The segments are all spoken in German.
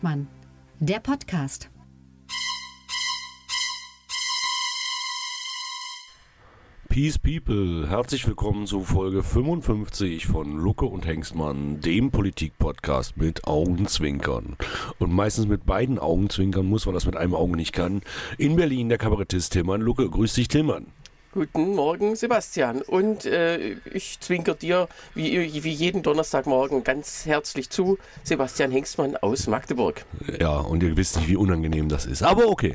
Hengstmann, der Podcast. Peace People, herzlich willkommen zu Folge 55 von Lucke und Hengstmann, dem Politik-Podcast mit Augenzwinkern. Und meistens mit beiden Augenzwinkern muss man das mit einem Auge nicht kann. In Berlin der Kabarettist Tillmann Lucke. Grüß dich, Tillmann. Guten Morgen, Sebastian. Und äh, ich zwinker dir wie, wie jeden Donnerstagmorgen ganz herzlich zu, Sebastian Hengstmann aus Magdeburg. Ja, und ihr wisst nicht, wie unangenehm das ist. Aber okay.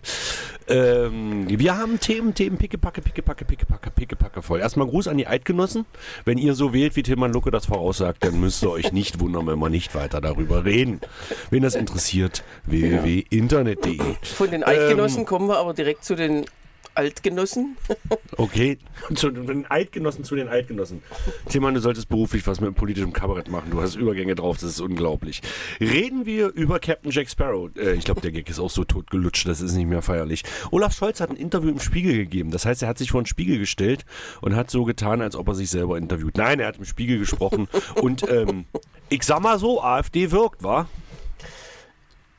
Ähm, wir haben Themen, Themen, pickepacke, pickepacke, pickepacke, pickepacke voll. Erstmal Gruß an die Eidgenossen. Wenn ihr so wählt, wie Tilman Lucke das voraussagt, dann müsst ihr euch nicht wundern, wenn wir nicht weiter darüber reden. Wen das interessiert, www.internet.de. Von den Eidgenossen ähm, kommen wir aber direkt zu den Altgenossen. Okay, zu den Altgenossen zu den Altgenossen. Tilman, du solltest beruflich was mit politischem Kabarett machen. Du hast Übergänge drauf, das ist unglaublich. Reden wir über Captain Jack Sparrow. Äh, ich glaube, der Gag ist auch so tot gelutscht, das ist nicht mehr feierlich. Olaf Scholz hat ein Interview im Spiegel gegeben. Das heißt, er hat sich vor den Spiegel gestellt und hat so getan, als ob er sich selber interviewt. Nein, er hat im Spiegel gesprochen. und ähm, ich sag mal so, AfD wirkt, wa?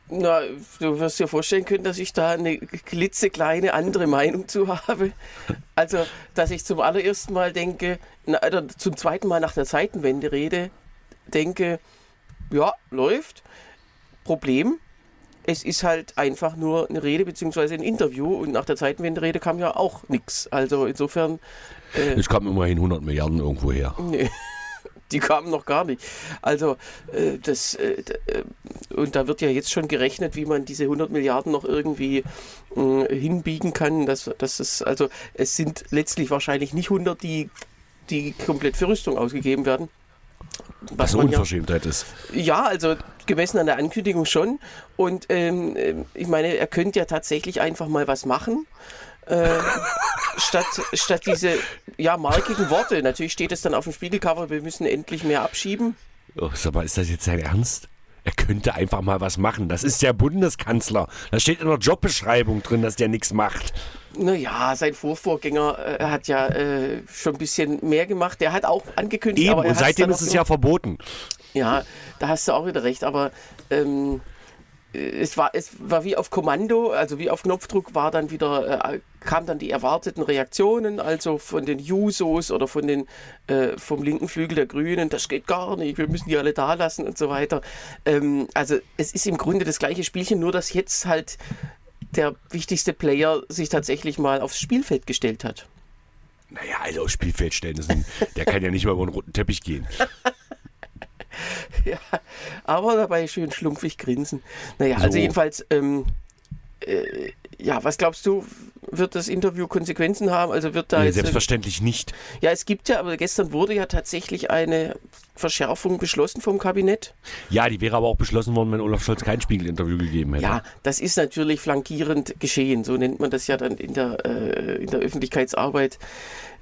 Na, du wirst dir vorstellen können, dass ich da eine klitzekleine andere Meinung zu habe. Also, dass ich zum allerersten Mal denke, na, oder zum zweiten Mal nach der Zeitenwende rede, denke, ja, läuft. Problem, es ist halt einfach nur eine Rede bzw. ein Interview und nach der Zeitenwende-Rede kam ja auch nichts. Also insofern. Äh, es kam immerhin 100 Milliarden irgendwo her. Nee die kamen noch gar nicht. Also äh, das äh, äh, und da wird ja jetzt schon gerechnet, wie man diese 100 Milliarden noch irgendwie äh, hinbiegen kann. Dass, dass es, also es sind letztlich wahrscheinlich nicht 100, die, die komplett für Rüstung ausgegeben werden. Was, eine Unverschämtheit ja, ist. Ja, also gemessen an der Ankündigung schon. Und ähm, äh, ich meine, er könnte ja tatsächlich einfach mal was machen. Äh, statt, statt diese ja, markigen Worte. Natürlich steht es dann auf dem Spiegelcover, wir müssen endlich mehr abschieben. Oh, sag mal, ist das jetzt sein Ernst? Er könnte einfach mal was machen. Das ist der Bundeskanzler. Da steht in der Jobbeschreibung drin, dass der nichts macht. Naja, sein Vorvorgänger äh, hat ja äh, schon ein bisschen mehr gemacht. Der hat auch angekündigt. Eben, und seitdem ist es ja verboten. Ja, da hast du auch wieder recht. Aber ähm, es war, es war wie auf Kommando, also wie auf Knopfdruck war dann wieder, äh, kamen dann die erwarteten Reaktionen, also von den Jusos oder von den, äh, vom linken Flügel der Grünen, das geht gar nicht, wir müssen die alle da lassen und so weiter. Ähm, also es ist im Grunde das gleiche Spielchen, nur dass jetzt halt der wichtigste Player sich tatsächlich mal aufs Spielfeld gestellt hat. Naja, also aufs Spielfeld stellen, ein, der kann ja nicht mal über einen roten Teppich gehen. ja, aber dabei schön schlumpfig grinsen. Naja, also so. also jedenfalls, ähm, äh, ja, was glaubst du, wird das Interview Konsequenzen haben? Also wird da nee, jetzt, selbstverständlich nicht. Ja, es gibt ja, aber gestern wurde ja tatsächlich eine Verschärfung beschlossen vom Kabinett. Ja, die wäre aber auch beschlossen worden, wenn Olaf Scholz kein Spiegel-Interview gegeben hätte. Ja, das ist natürlich flankierend geschehen. So nennt man das ja dann in der, äh, in der Öffentlichkeitsarbeit.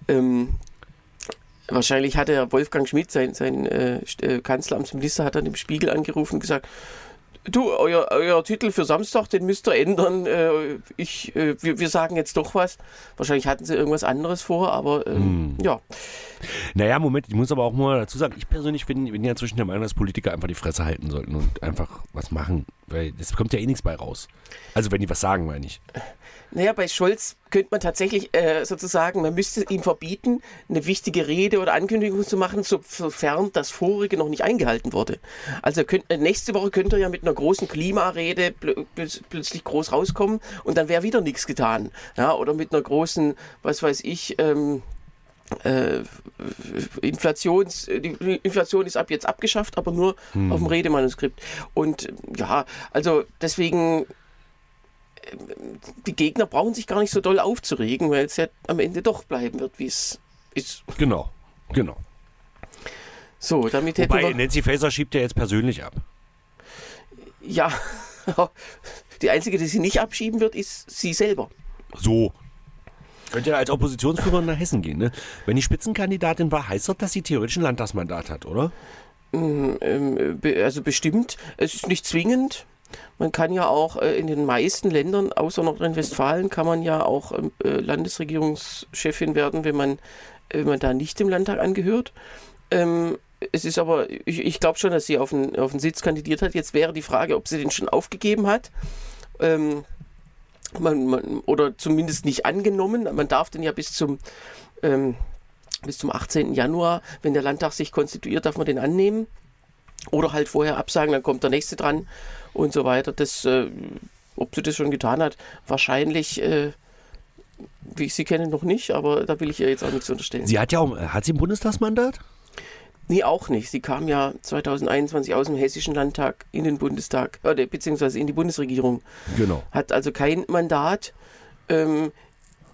Ähm, Wahrscheinlich hat der Wolfgang Schmidt, sein, sein äh, äh, Kanzleramtsminister, hat dann im Spiegel angerufen und gesagt, du, euer, euer Titel für Samstag, den müsst ihr ändern. Äh, ich, äh, wir, wir sagen jetzt doch was. Wahrscheinlich hatten sie irgendwas anderes vor, aber ähm, hm. ja. Naja, Moment, ich muss aber auch mal dazu sagen, ich persönlich bin, bin ja zwischen der Meinung, dass Politiker einfach die Fresse halten sollten und einfach was machen, weil es kommt ja eh nichts bei raus. Also wenn die was sagen, meine ich. Naja, bei Scholz könnte man tatsächlich äh, sozusagen, man müsste ihm verbieten, eine wichtige Rede oder Ankündigung zu machen, sofern das vorige noch nicht eingehalten wurde. Also könnt, nächste Woche könnte er ja mit einer großen Klimarede pl plötzlich groß rauskommen und dann wäre wieder nichts getan. Ja, oder mit einer großen, was weiß ich, ähm, äh, Inflations, die Inflation ist ab jetzt abgeschafft, aber nur hm. auf dem Redemanuskript. Und ja, also deswegen die Gegner brauchen sich gar nicht so doll aufzuregen, weil es ja am Ende doch bleiben wird, wie es ist. Genau, genau. So, damit Wobei, hätten wir Nancy Faeser schiebt ja jetzt persönlich ab. Ja, die einzige, die sie nicht abschieben wird, ist sie selber. So. Könnte ja als Oppositionsführerin nach Hessen gehen, ne? Wenn die Spitzenkandidatin war, heißt das, dass sie theoretisch ein Landtagsmandat hat, oder? Mm, ähm, also bestimmt. Es ist nicht zwingend. Man kann ja auch äh, in den meisten Ländern, außer Nordrhein-Westfalen, kann man ja auch ähm, äh, Landesregierungschefin werden, wenn man, äh, wenn man da nicht dem Landtag angehört. Ähm, es ist aber, ich, ich glaube schon, dass sie auf den, auf den Sitz kandidiert hat. Jetzt wäre die Frage, ob sie den schon aufgegeben hat. Ähm, man, man, oder zumindest nicht angenommen. Man darf den ja bis zum, ähm, bis zum 18. Januar, wenn der Landtag sich konstituiert, darf man den annehmen. Oder halt vorher absagen, dann kommt der nächste dran und so weiter. Das, äh, ob sie das schon getan hat, wahrscheinlich, äh, wie ich sie kenne, noch nicht, aber da will ich ihr jetzt auch nichts unterstellen. Sie hat ja auch, hat sie ein Bundestagsmandat? Nee, auch nicht. Sie kam ja 2021 aus dem Hessischen Landtag in den Bundestag, oder, beziehungsweise in die Bundesregierung. Genau. Hat also kein Mandat. Ähm,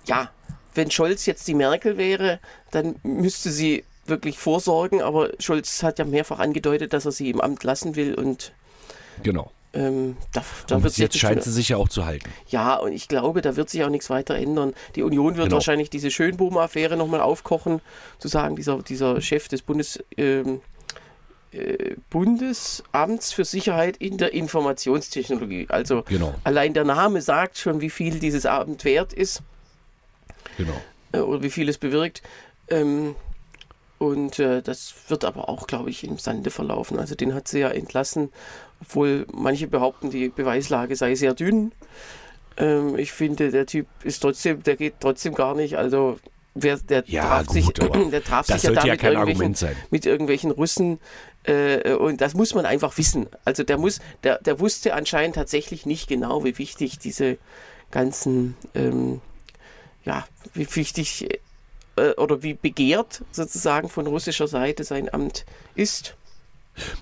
ja, wenn Scholz jetzt die Merkel wäre, dann müsste sie wirklich vorsorgen, aber Scholz hat ja mehrfach angedeutet, dass er sie im Amt lassen will und Genau. ähm, da, da Und wird bis sich jetzt scheint sie sich ja auch zu halten. ja, und ich glaube, da wird sich auch nichts weiter ändern. Die Union wird Genau. wahrscheinlich diese Schönbohm-Affäre nochmal aufkochen, zu sagen, dieser, dieser Chef des Bundes, ähm, äh, Bundesamts für Sicherheit in der Informationstechnologie. Also Genau. allein der Name sagt schon, wie viel dieses Amt wert ist Genau. äh, oder wie viel es bewirkt. Ähm, und äh, das wird aber auch, glaube ich, im Sande verlaufen. Also den hat sie ja entlassen, obwohl manche behaupten, die Beweislage sei sehr dünn. Ähm, ich finde, der Typ ist trotzdem, der geht trotzdem gar nicht. Also wer, der Ja, traf gut, sich, der traf sich ja da ja mit irgendwelchen, mit irgendwelchen Russen. Äh, und das muss man einfach wissen. Also der muss, der, der wusste anscheinend tatsächlich nicht genau, wie wichtig diese ganzen, ähm, ja, wie wichtig äh, oder wie begehrt sozusagen von russischer Seite sein Amt ist.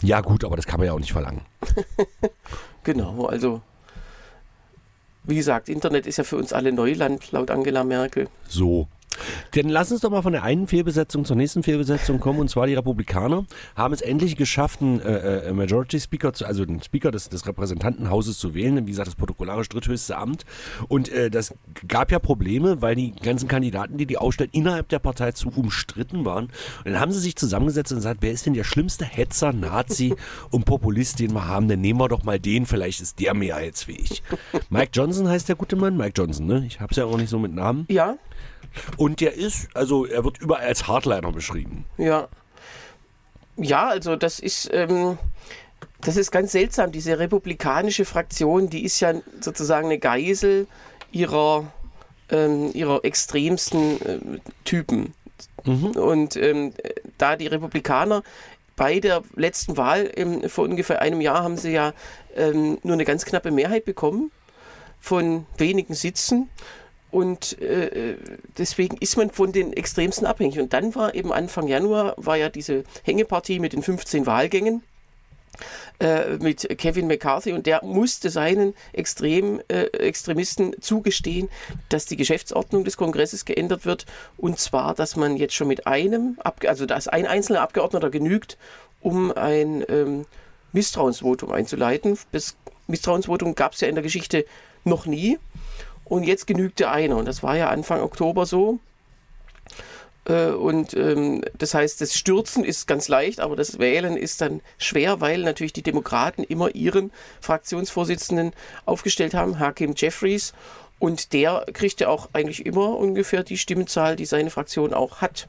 Ja, gut, aber das kann man ja auch nicht verlangen. Genau, also wie gesagt, Internet ist ja für uns alle Neuland, laut Angela Merkel. So. Dann lass uns doch mal von der einen Fehlbesetzung zur nächsten Fehlbesetzung kommen. Und zwar die Republikaner haben es endlich geschafft, einen äh, äh, Majority Speaker, zu, also den Speaker des, des Repräsentantenhauses zu wählen. Wie gesagt, das protokollarisch dritthöchste Amt. Und äh, das gab ja Probleme, weil die ganzen Kandidaten, die die aufstellen, innerhalb der Partei zu umstritten waren. Und dann haben sie sich zusammengesetzt und gesagt, wer ist denn der schlimmste Hetzer, Nazi und Populist, den wir haben? Dann nehmen wir doch mal den, vielleicht ist der mehrheitsfähig. Mike Johnson heißt der gute Mann, Mike Johnson, ne? Ich hab's ja auch nicht so mit Namen. Ja, Und der ist, also er wird überall als Hardliner beschrieben. ja. Ja, also das ist, ähm, das ist ganz seltsam. Diese republikanische Fraktion, die ist ja sozusagen eine Geisel ihrer, ähm, ihrer extremsten äh, Typen. Und ähm, da die Republikaner bei der letzten Wahl ähm, vor ungefähr einem Jahr haben sie ja ähm, nur eine ganz knappe Mehrheit bekommen von wenigen Sitzen. Und äh, deswegen ist man von den Extremsten abhängig. Und dann war eben Anfang Januar, war ja diese Hängepartie mit den 15 Wahlgängen äh, mit Kevin McCarthy und der musste seinen Extrem, äh, Extremisten zugestehen, dass die Geschäftsordnung des Kongresses geändert wird und zwar, dass man jetzt schon mit einem, Abge also dass ein einzelner Abgeordneter genügt, um ein ähm, Misstrauensvotum einzuleiten. Das Misstrauensvotum gab es ja in der Geschichte noch nie und jetzt genügte einer und das war ja Anfang Oktober so. Äh, Und ähm, das heißt, das Stürzen ist ganz leicht, aber das Wählen ist dann schwer, weil natürlich die Demokraten immer ihren Fraktionsvorsitzenden aufgestellt haben, Hakim Jeffries. Und der kriegte auch eigentlich immer ungefähr die Stimmenzahl, die seine Fraktion auch hat.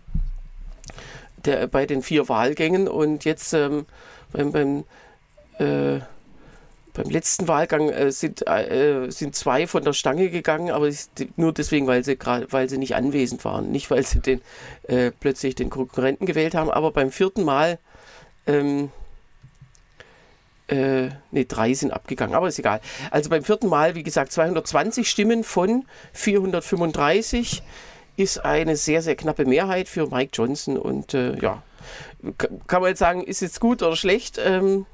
Der, bei den vier Wahlgängen. Und jetzt ähm, beim, beim, äh, beim letzten Wahlgang äh, sind, äh, sind zwei von der Stange gegangen, aber nur deswegen, weil sie weil sie nicht anwesend waren, nicht weil sie den äh, plötzlich den Konkurrenten gewählt haben. Aber beim vierten Mal, ähm, äh, ne, drei sind abgegangen, aber ist egal. Also beim vierten Mal, wie gesagt, 220 Stimmen von 435 ist eine sehr, sehr knappe Mehrheit für Mike Johnson und äh, ja, kann man jetzt sagen, ist jetzt gut oder schlecht? Ähm,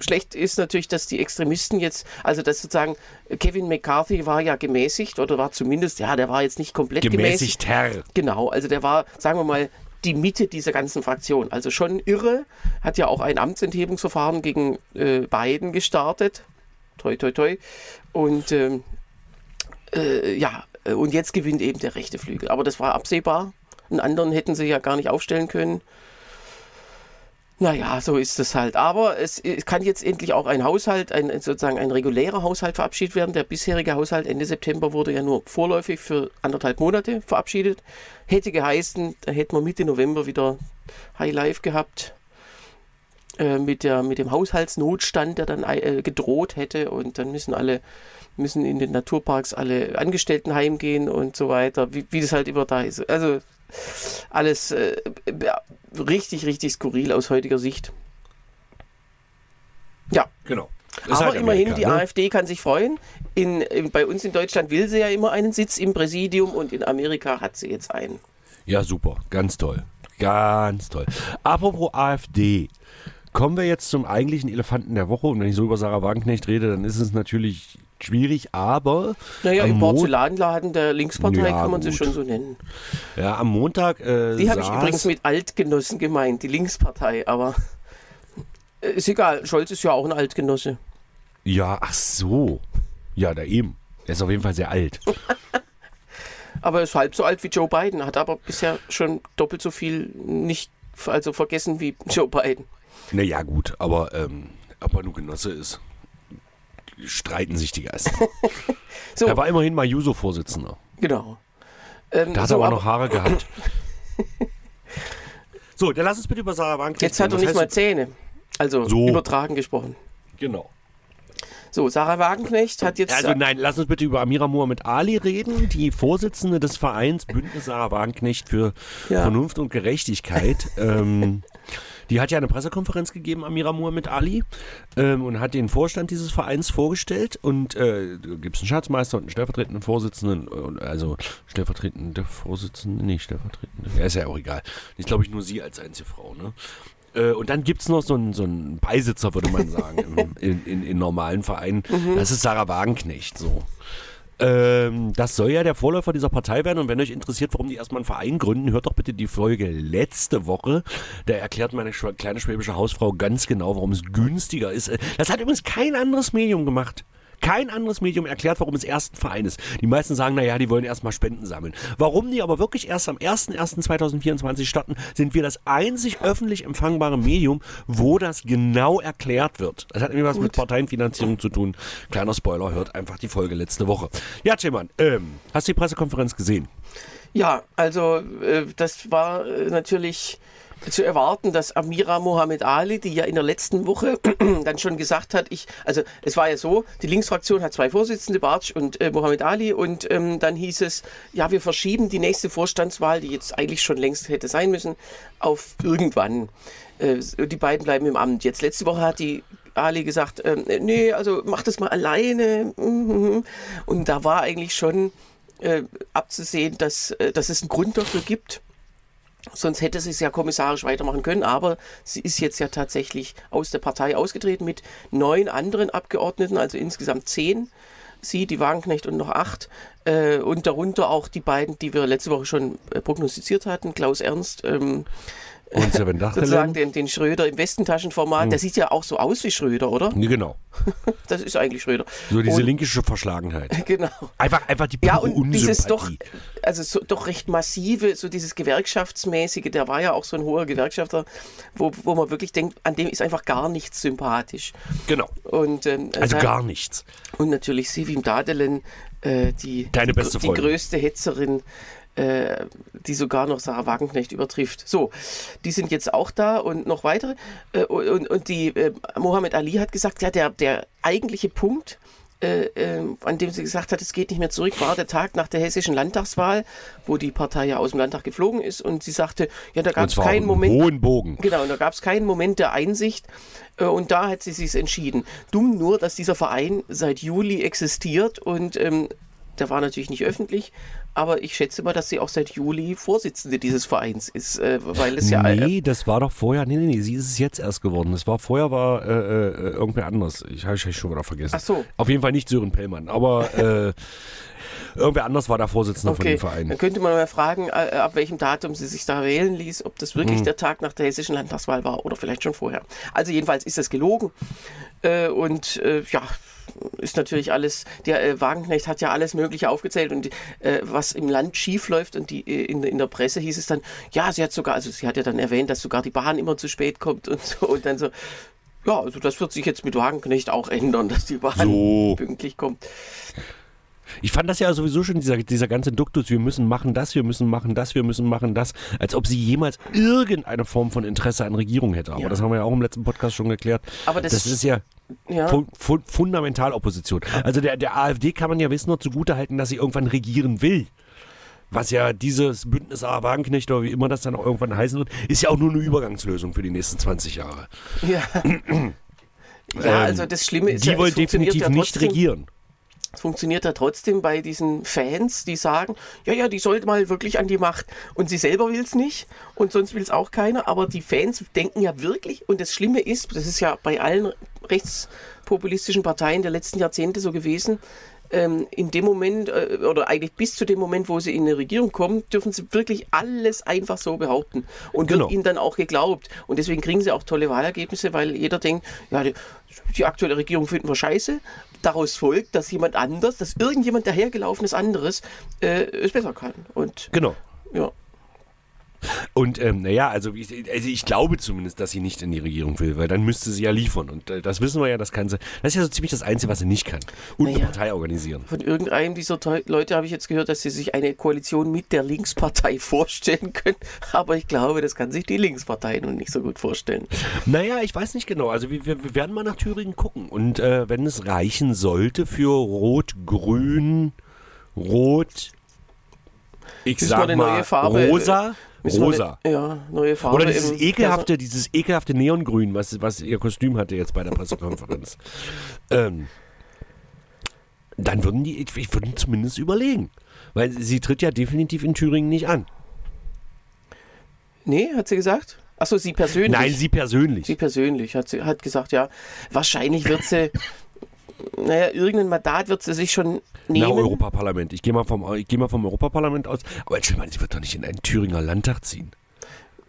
schlecht ist natürlich, dass die Extremisten jetzt, also dass sozusagen Kevin McCarthy war ja gemäßigt oder war zumindest, ja, der war jetzt nicht komplett gemäßigt. Gemäßigt Herr. Genau, also der war, sagen wir mal, die Mitte dieser ganzen Fraktion. Also schon irre, hat ja auch ein Amtsenthebungsverfahren gegen äh, Biden gestartet. Toi, toi, toi. Und ähm, äh, ja, und jetzt gewinnt eben der rechte Flügel. Aber das war absehbar. Einen anderen hätten sie ja gar nicht aufstellen können. Naja, so ist es halt. Aber es, es kann jetzt endlich auch ein Haushalt, ein, sozusagen ein regulärer Haushalt verabschiedet werden. Der bisherige Haushalt Ende September wurde ja nur vorläufig für anderthalb Monate verabschiedet. Hätte geheißen, da hätten wir Mitte November wieder High Life gehabt. äh, mit, der, mit dem Haushaltsnotstand, der dann äh, gedroht hätte und dann müssen alle müssen in den Naturparks alle Angestellten heimgehen und so weiter, wie, wie das halt immer da ist. Also alles äh, richtig, richtig skurril aus heutiger Sicht. Ja. Genau. Ist Aber halt immerhin, Amerika, die ne? AfD kann sich freuen. In, in, bei uns in Deutschland will sie ja immer einen Sitz im Präsidium und in Amerika hat sie jetzt einen. Ja, super. Ganz toll. Ganz toll. Apropos AfD. Kommen wir jetzt zum eigentlichen Elefanten der Woche. Und wenn ich so über Sarah Wagenknecht rede, dann ist es natürlich schwierig, aber Naja, im Porzellanladen der Linkspartei Ja, kann man sie gut. schon so nennen. ja, am Montag äh, Die habe ich übrigens mit Altgenossen gemeint, die Linkspartei, aber äh, ist egal. Scholz ist ja auch ein Altgenosse. Ja, ach so. Ja, da eben. Er ist auf jeden Fall sehr alt. Aber er ist halb so alt wie Joe Biden, hat aber bisher schon doppelt so viel nicht also vergessen wie Joe Biden. Naja, gut, aber ähm, ob er nur Genosse ist, streiten sich die Geister. So, Er war immerhin mal Juso-Vorsitzender. genau. Ähm, Da hat so, er aber noch Haare gehabt. So, dann lass uns bitte über Sarah Wagenknecht jetzt hat er nicht mal Zähne. Also So. übertragen gesprochen. Genau. So, Sarah Wagenknecht hat jetzt. Also nein, lass uns bitte über Amira Mohamed Ali reden, die Vorsitzende des Vereins Bündnis Sarah Wagenknecht für Ja. Vernunft und Gerechtigkeit. ähm, die hat ja eine Pressekonferenz gegeben, Amira Mohamed Ali, ähm, und hat den Vorstand dieses Vereins vorgestellt. Und äh, gibt es einen Schatzmeister und einen stellvertretenden Vorsitzenden, äh, also stellvertretende Vorsitzende, nicht stellvertretende, ja, ist ja auch egal. Ich glaube ich nur sie als einzige Frau, ne? Äh, Und dann gibt es noch so einen, so einen Beisitzer, würde man sagen, im, in, in, in normalen Vereinen. Das ist Sarah Wagenknecht so. Ähm, das soll ja der Vorläufer dieser Partei werden. Und wenn euch interessiert, warum die erstmal einen Verein gründen, hört doch bitte die Folge letzte Woche. Da erklärt meine kleine schwäbische Hausfrau ganz genau, warum es günstiger ist. Äh, Das hat übrigens kein anderes Medium gemacht. Kein anderes Medium erklärt, warum es erst ein Verein ist. Die meisten sagen, naja, die wollen erstmal Spenden sammeln. Warum die aber wirklich erst am 01.01.2024 starten, sind wir das einzig öffentlich empfangbare Medium, wo das genau erklärt wird. Das hat nämlich was mit Parteienfinanzierung zu tun. Kleiner Spoiler, hört einfach die Folge letzte Woche. Ja, Timman, ähm, hast du die Pressekonferenz gesehen? Ja, also äh, das war äh, natürlich zu erwarten, dass Amira Mohamed Ali, die ja in der letzten Woche dann schon gesagt hat, ich, also es war ja so, die Linksfraktion hat zwei Vorsitzende, Bartsch und äh, Mohamed Ali, und ähm, dann hieß es, ja, wir verschieben die nächste Vorstandswahl, die jetzt eigentlich schon längst hätte sein müssen, auf irgendwann. Äh, die beiden bleiben im Amt. Jetzt letzte Woche hat die Ali gesagt, ähm, nee, also mach das mal alleine. Und da war eigentlich schon äh, abzusehen, dass, äh, dass es einen Grund dafür gibt. Sonst hätte sie es ja kommissarisch weitermachen können, aber sie ist jetzt ja tatsächlich aus der Partei ausgetreten mit neun anderen Abgeordneten, also insgesamt zehn. Sie, die Wagenknecht und noch acht. Äh, und darunter auch die beiden, die wir letzte Woche schon äh, prognostiziert hatten, Klaus Ernst, ähm, Und Seven sozusagen Dachelen? den, den Schröder im Westentaschenformat. Der sieht ja auch so aus wie Schröder, oder? Nee, genau. Das ist eigentlich Schröder. So diese Und- linkische Verschlagenheit. Genau. Einfach, einfach die pure Ja, und dieses doch, Unsympathie. also so, doch recht massive, so dieses Gewerkschaftsmäßige, der war ja auch so ein hoher Gewerkschafter, wo, wo man wirklich denkt, an dem ist einfach gar nichts sympathisch. Genau. Und, ähm, Also sein- gar nichts. und natürlich Sivim Dadelen, äh, die, Deine die, beste die Freundin. größte Hetzerin, äh, die sogar noch Sarah Wagenknecht übertrifft. So, die sind jetzt auch da und noch weitere. Äh, und, und die äh, Mohammed Ali hat gesagt, ja, der, der eigentliche Punkt, äh, äh, an dem sie gesagt hat, es geht nicht mehr zurück, war der Tag nach der hessischen Landtagswahl, wo die Partei ja aus dem Landtag geflogen ist und sie sagte, ja, da gab es keinen Moment. hohen Bogen. Genau, und da gab es keinen Moment der Einsicht. äh, Und da hat sie sich entschieden. Dumm nur, dass dieser Verein seit Juli existiert und ähm, der war natürlich nicht öffentlich, aber ich schätze mal, dass sie auch seit Juli Vorsitzende dieses Vereins ist, äh, weil es ja. Äh, Nee, das war doch vorher. Nee, nee, nee, sie ist es jetzt erst geworden. Das war vorher war äh, äh, irgendwer anders. Ich habe ich schon wieder vergessen. Ach so. Auf jeden Fall nicht Sören Pellmann, aber äh, irgendwer anders war der Vorsitzende von Okay, dem Verein. dann könnte man mal fragen, äh, ab welchem Datum sie sich da wählen ließ, ob das wirklich der Tag nach der hessischen Landtagswahl war oder vielleicht schon vorher. Also jedenfalls ist das gelogen äh, und äh, ja, ist natürlich alles, der äh, Wagenknecht hat ja alles Mögliche aufgezählt und äh, was im Land schief läuft und die, äh, in, in der Presse hieß es dann, ja, sie hat sogar, also sie hat ja dann erwähnt, dass sogar die Bahn immer zu spät kommt und so und dann so, ja, also das wird sich jetzt mit Wagenknecht auch ändern, dass die Bahn So. pünktlich kommt. Ich fand das ja sowieso schon, dieser, dieser ganze Duktus, wir müssen machen das, wir müssen machen das, wir müssen machen das, als ob sie jemals irgendeine Form von Interesse an Regierung hätte. Aber Ja. das haben wir ja auch im letzten Podcast schon geklärt. Aber das- das ist ja Ja. fu fu fundamental Opposition. Also der, der AfD kann man ja wissen nur zugutehalten, dass sie irgendwann regieren will. Was ja dieses Bündnis A. Wagenknecht oder wie immer das dann auch irgendwann heißen wird, ist ja auch nur eine Übergangslösung für die nächsten 20 Jahre. Ja. ja, also das Schlimme ist Die ja, wollen definitiv ja nicht regieren. Es funktioniert ja trotzdem bei diesen Fans, die sagen, ja, ja, die sollte mal wirklich an die Macht. Und sie selber will es nicht und sonst will es auch keiner. Aber die Fans denken ja wirklich, und das Schlimme ist, das ist ja bei allen rechtspopulistischen Parteien der letzten Jahrzehnte so gewesen, ähm, in dem Moment äh, oder eigentlich bis zu dem Moment, wo sie in eine Regierung kommen, dürfen sie wirklich alles einfach so behaupten und Genau. wird ihnen dann auch geglaubt. Und deswegen kriegen sie auch tolle Wahlergebnisse, weil jeder denkt, ja, die, die aktuelle Regierung finden wir scheiße. Daraus folgt, dass jemand anders, dass irgendjemand dahergelaufenes anderes äh, es besser kann. Und Genau. ja. Und ähm, naja, also ich, also ich glaube zumindest, dass sie nicht in die Regierung will, weil dann müsste sie ja liefern. Und äh, das wissen wir ja, das kann sie. Das ist ja so ziemlich das Einzige, was sie nicht kann. Und eine Naja. Partei organisieren. Von irgendeinem dieser Teu- Leute habe ich jetzt gehört, dass sie sich eine Koalition mit der Linkspartei vorstellen können. Aber ich glaube, das kann sich die Linkspartei nun nicht so gut vorstellen. Naja, ich weiß nicht genau. Also wir, wir werden mal nach Thüringen gucken. Und äh, wenn es reichen sollte für Rot, Grün, Rot, ich wir sag eine mal Farbe, äh, rosa, wir rosa. Eine, ja, neue Farbe. Oder dieses ekelhafte, dieses ekelhafte Neongrün, was, was ihr Kostüm hatte jetzt bei der Pressekonferenz. ähm, dann würden die, ich, ich würde zumindest überlegen. Weil sie tritt ja definitiv in Thüringen nicht an. Nee, hat sie gesagt? Achso, sie persönlich. Nein, sie persönlich. Sie persönlich hat, sie, hat gesagt, ja, wahrscheinlich wird sie, naja, irgendein Mandat wird sie sich schon nehmen. Europaparlament. Ich gehe mal, vom, ich geh mal vom Europaparlament aus. Aber ich meine, sie wird doch nicht in einen Thüringer Landtag ziehen.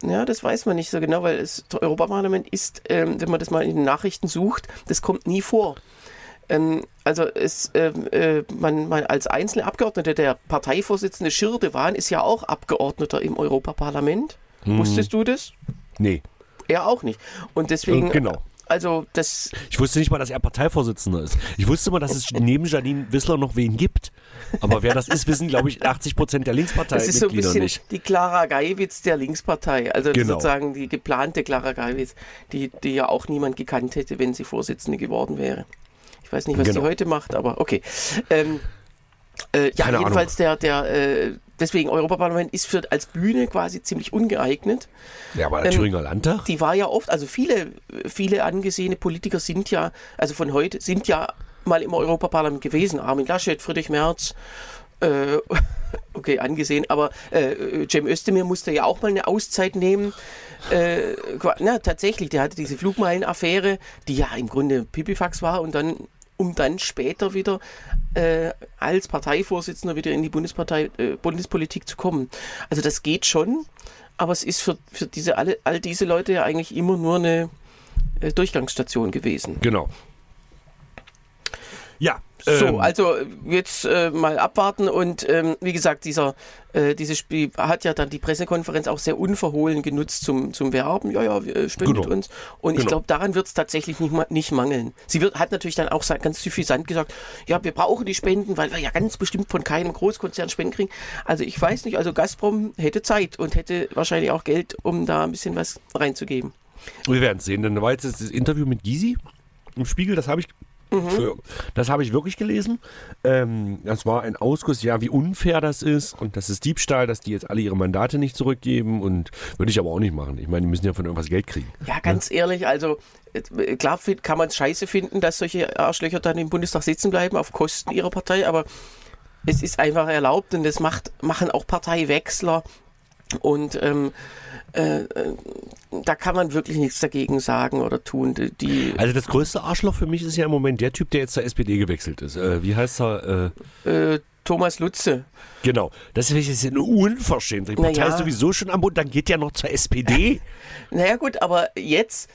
Ja, das weiß man nicht so genau, weil das Europaparlament ist, ähm, wenn man das mal in den Nachrichten sucht, das kommt nie vor. Ähm, also es, ähm, äh, man, man als einzelne Abgeordnete, der Parteivorsitzende Schirdewan ist ja auch Abgeordneter im Europaparlament. Hm. Wusstest du das? Nee. Er auch nicht. Und deswegen, Äh, genau. Also das, Ich wusste nicht mal, dass er Parteivorsitzender ist. Ich wusste mal, dass es neben Janine Wissler noch wen gibt. Aber wer das ist, wissen, glaube ich, 80 Prozent der das ist so ein bisschen nicht. die Clara Geiwitz der Linkspartei. Also Genau. sozusagen die geplante Clara Geiwitz, die, die ja auch niemand gekannt hätte, wenn sie Vorsitzende geworden wäre. Ich weiß nicht, was Genau. sie heute macht, aber okay. Ähm, äh, ja, Keine jedenfalls der, der äh, deswegen Europaparlament ist für, als Bühne quasi ziemlich ungeeignet. Ja, aber der ähm, Thüringer Landtag? Die war ja oft, also viele, viele angesehene Politiker sind ja, also von heute, sind ja mal im Europaparlament gewesen. Armin Laschet, Friedrich Merz, äh, okay, angesehen, aber äh, Cem Özdemir musste ja auch mal eine Auszeit nehmen. Äh, na, tatsächlich, der hatte diese Flugmeilen-Affäre, die ja im Grunde Pipifax war und dann, um dann später wieder äh, als Parteivorsitzender wieder in die Bundespartei, äh, Bundespolitik zu kommen. Also das geht schon, aber es ist für, für diese, alle, all diese Leute ja eigentlich immer nur eine äh, Durchgangsstation gewesen. Genau. Ja. So, ähm, also jetzt äh, mal abwarten und ähm, wie gesagt, dieser äh, dieses Spiel hat ja dann die Pressekonferenz auch sehr unverhohlen genutzt zum, zum Werben. Ja, ja, wir, äh, spendet Genau. uns. Und ich Genau. glaube, daran wird es tatsächlich nicht, ma- nicht mangeln. Sie wird, hat natürlich dann auch ganz suffisant gesagt, ja, wir brauchen die Spenden, weil wir ja ganz bestimmt von keinem Großkonzern Spenden kriegen. Also ich weiß nicht, also Gazprom hätte Zeit und hätte wahrscheinlich auch Geld, um da ein bisschen was reinzugeben. Wir werden sehen. Dann war jetzt das Interview mit Gysi im Spiegel, das habe ich. Für, das habe ich wirklich gelesen. Ähm, das war ein Ausguss, ja, wie unfair das ist und das ist Diebstahl, dass die jetzt alle ihre Mandate nicht zurückgeben und würde ich aber auch nicht machen. Ich meine, die müssen ja von irgendwas Geld kriegen. Ja, ganz ehrlich, also äh, klar find- kann man es scheiße finden, dass solche Arschlöcher dann im Bundestag sitzen bleiben auf Kosten ihrer Partei, aber es ist einfach erlaubt und das macht, machen auch Parteiwechsler und ähm, äh, äh, da kann man wirklich nichts dagegen sagen oder tun. Die, Also das größte Arschloch für mich ist ja im Moment der Typ, der jetzt zur SPD gewechselt ist. Äh, wie heißt er? Äh, äh, Thomas Lutze. genau. Das ist eine Unverschämtheit. Die Partei Naja. ist sowieso schon am Bund, dann geht der noch zur SPD. Naja gut, aber jetzt,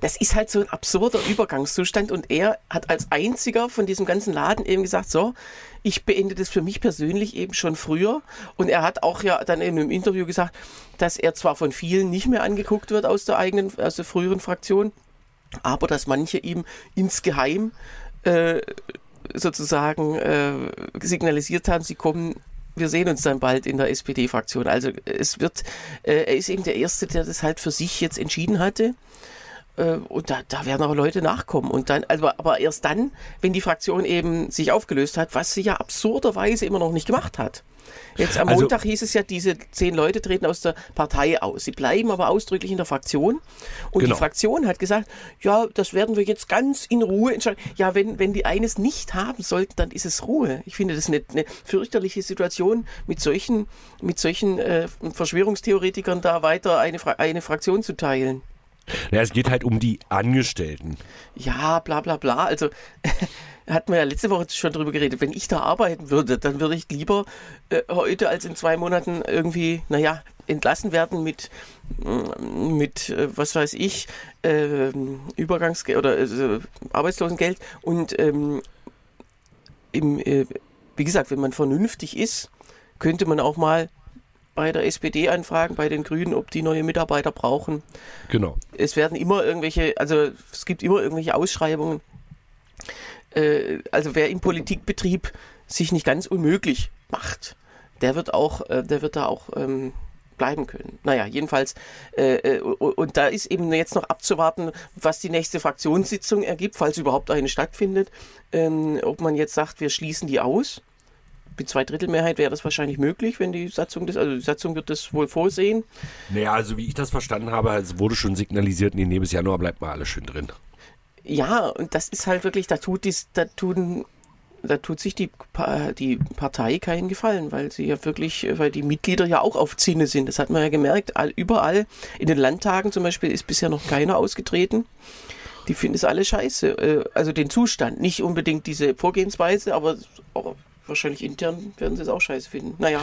das ist halt so ein absurder Übergangszustand und er hat als einziger von diesem ganzen Laden eben gesagt, so, ich beende das für mich persönlich eben schon früher und er hat auch ja dann in einem Interview gesagt, dass er zwar von vielen nicht mehr angeguckt wird aus der eigenen, aus der früheren Fraktion, aber dass manche ihm insgeheim äh, sozusagen äh, signalisiert haben, sie kommen wir sehen uns dann bald in der SPD-Fraktion. Also es wird, äh, er ist eben der Erste, der das halt für sich jetzt entschieden hatte. Äh, und da, da werden auch Leute nachkommen. Und dann, also, aber erst dann, wenn die Fraktion eben sich aufgelöst hat, was sie ja absurderweise immer noch nicht gemacht hat. Jetzt am Also- Montag hieß es ja, diese zehn Leute treten aus der Partei aus. Sie bleiben aber ausdrücklich in der Fraktion. Und Genau. die Fraktion hat gesagt, ja, das werden wir jetzt ganz in Ruhe entscheiden. Ja, wenn, wenn die eines nicht haben sollten, dann ist es Ruhe. Ich finde das eine, eine fürchterliche Situation, mit solchen, mit solchen äh, Verschwörungstheoretikern da weiter eine, Fra eine Fraktion zu teilen. Ja, es geht halt um die Angestellten. Ja, bla bla bla. Also hatten wir ja letzte Woche schon drüber geredet. Wenn ich da arbeiten würde, dann würde ich lieber äh, heute als in zwei Monaten irgendwie, naja, entlassen werden mit, mm, mit äh, was weiß ich, ähm, Übergangsgeld oder äh, Arbeitslosengeld und ähm, im, äh, wie gesagt, wenn man vernünftig ist, könnte man auch mal bei der SPD anfragen, bei den Grünen, ob die neue Mitarbeiter brauchen Genau. es werden immer irgendwelche, also es gibt immer irgendwelche Ausschreibungen. Äh, also wer im Politikbetrieb sich nicht ganz unmöglich macht, der wird auch, äh, der wird da auch ähm, bleiben können. Naja, jedenfalls, äh, äh, und, und da ist eben jetzt noch abzuwarten, was die nächste Fraktionssitzung ergibt, falls überhaupt eine stattfindet. Ähm, ob man jetzt sagt, wir schließen die aus. Mit Zweidrittelmehrheit wäre das wahrscheinlich möglich, wenn die Satzung das, also die Satzung wird das wohl vorsehen. Naja, also wie ich das verstanden habe, es wurde schon signalisiert, nee, nee, bis Januar bleibt mal alles schön drin. Ja, und das ist halt wirklich, da tut dies, da tun, da tut sich die, die Partei keinen Gefallen, weil sie ja wirklich, weil die Mitglieder ja auch auf Zinne sind. Das hat man ja gemerkt. All, überall in den Landtagen zum Beispiel ist bisher noch keiner ausgetreten. Die finden es alle scheiße. Äh, Also den Zustand, nicht unbedingt diese Vorgehensweise, aber wahrscheinlich intern werden sie es auch scheiße finden. Naja,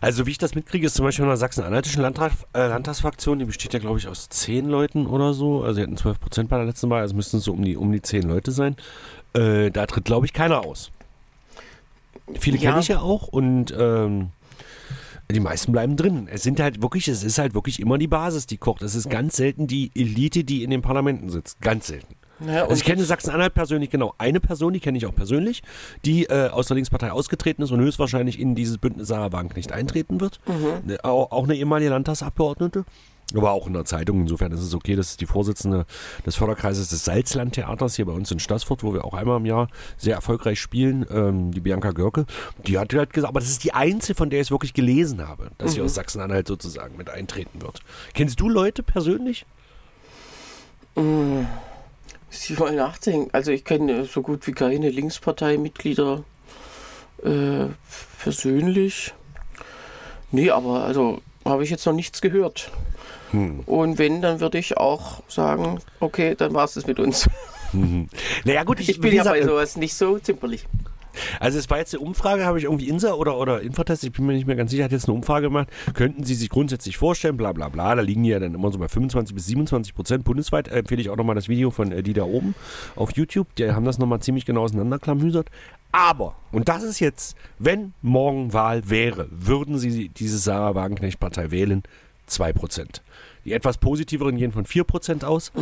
Also wie ich das mitkriege, ist zum Beispiel in der sachsen-anhaltischen Landtag, äh, Landtagsfraktion, die besteht ja glaube ich aus zehn Leuten oder so. Also sie hatten 12 Prozent bei der letzten Wahl, also müssten es so um die, um die zehn Leute sein. Äh, da tritt glaube ich keiner aus. Viele Ja. kenne ich ja auch und ähm, die meisten bleiben drin. Es sind halt wirklich, es ist halt wirklich immer die Basis, die kocht. Es ist ganz selten die Elite, die in den Parlamenten sitzt. Ganz selten. Naja Also ich kenne Sachsen-Anhalt persönlich genau eine Person, die kenne ich auch persönlich, die äh, aus der Linkspartei ausgetreten ist und höchstwahrscheinlich in dieses Bündnis Sarah Wagenknecht eintreten wird. Ne, Auch, auch eine ehemalige Landtagsabgeordnete. Aber auch in der Zeitung. Insofern ist es okay, das ist die Vorsitzende des Förderkreises des Salzlandtheaters hier bei uns in Stassfurt, wo wir auch einmal im Jahr sehr erfolgreich spielen, ähm, die Bianca Görke. Die hat halt gesagt, aber das ist die einzige, von der ich es wirklich gelesen habe, dass sie aus Sachsen-Anhalt sozusagen mit eintreten wird. Kennst du Leute persönlich? Muss ich mal nachdenken. Also ich kenne so gut wie keine Linksparteimitglieder äh, persönlich. Nee, aber also habe ich jetzt noch nichts gehört. Und wenn, dann würde ich auch sagen, okay, dann war es das mit uns. Naja gut, Ich bin wie ja bei sowas nicht so zimperlich. Also es war jetzt eine Umfrage, habe ich irgendwie Insa oder, oder Infotest, ich bin mir nicht mehr ganz sicher, hat jetzt eine Umfrage gemacht. Könnten Sie sich grundsätzlich vorstellen, bla bla bla, da liegen die ja dann immer so bei 25 bis 27 Prozent bundesweit. Empfehle ich auch nochmal das Video von äh, die da oben auf YouTube. Die haben das nochmal ziemlich genau auseinanderklamüsert. Aber, und das ist jetzt, wenn morgen Wahl wäre, würden Sie diese Sarah Wagenknecht-Partei wählen? 2 Prozent. Die etwas positiveren gehen von 4% aus.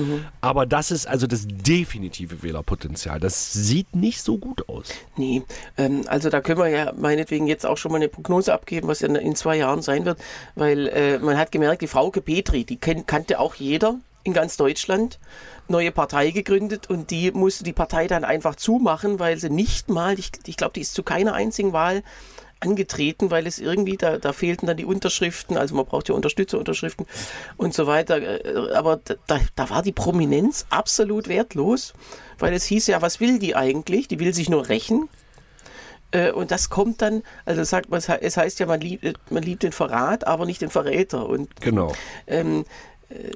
Aber das ist also das definitive Wählerpotenzial. Das sieht nicht so gut aus. Nee, ähm, also da können wir ja meinetwegen jetzt auch schon mal eine Prognose abgeben, was in, in zwei Jahren sein wird, weil äh, man hat gemerkt, die Frauke Petri, die kenn, kannte auch jeder in ganz Deutschland, neue Partei gegründet und die musste die Partei dann einfach zumachen, weil sie nicht mal, ich, ich glaube, die ist zu keiner einzigen Wahl angetreten, weil es irgendwie, da, da fehlten dann die Unterschriften, also man braucht ja Unterstützerunterschriften und so weiter. Äh, Aber da, da war die Prominenz absolut wertlos, weil es hieß ja, was will die eigentlich? Die will sich nur rächen. Äh, Und das kommt dann, also sagt man, es heißt ja, man liebt, man liebt den Verrat, aber nicht den Verräter. Und Genau. ähm, äh,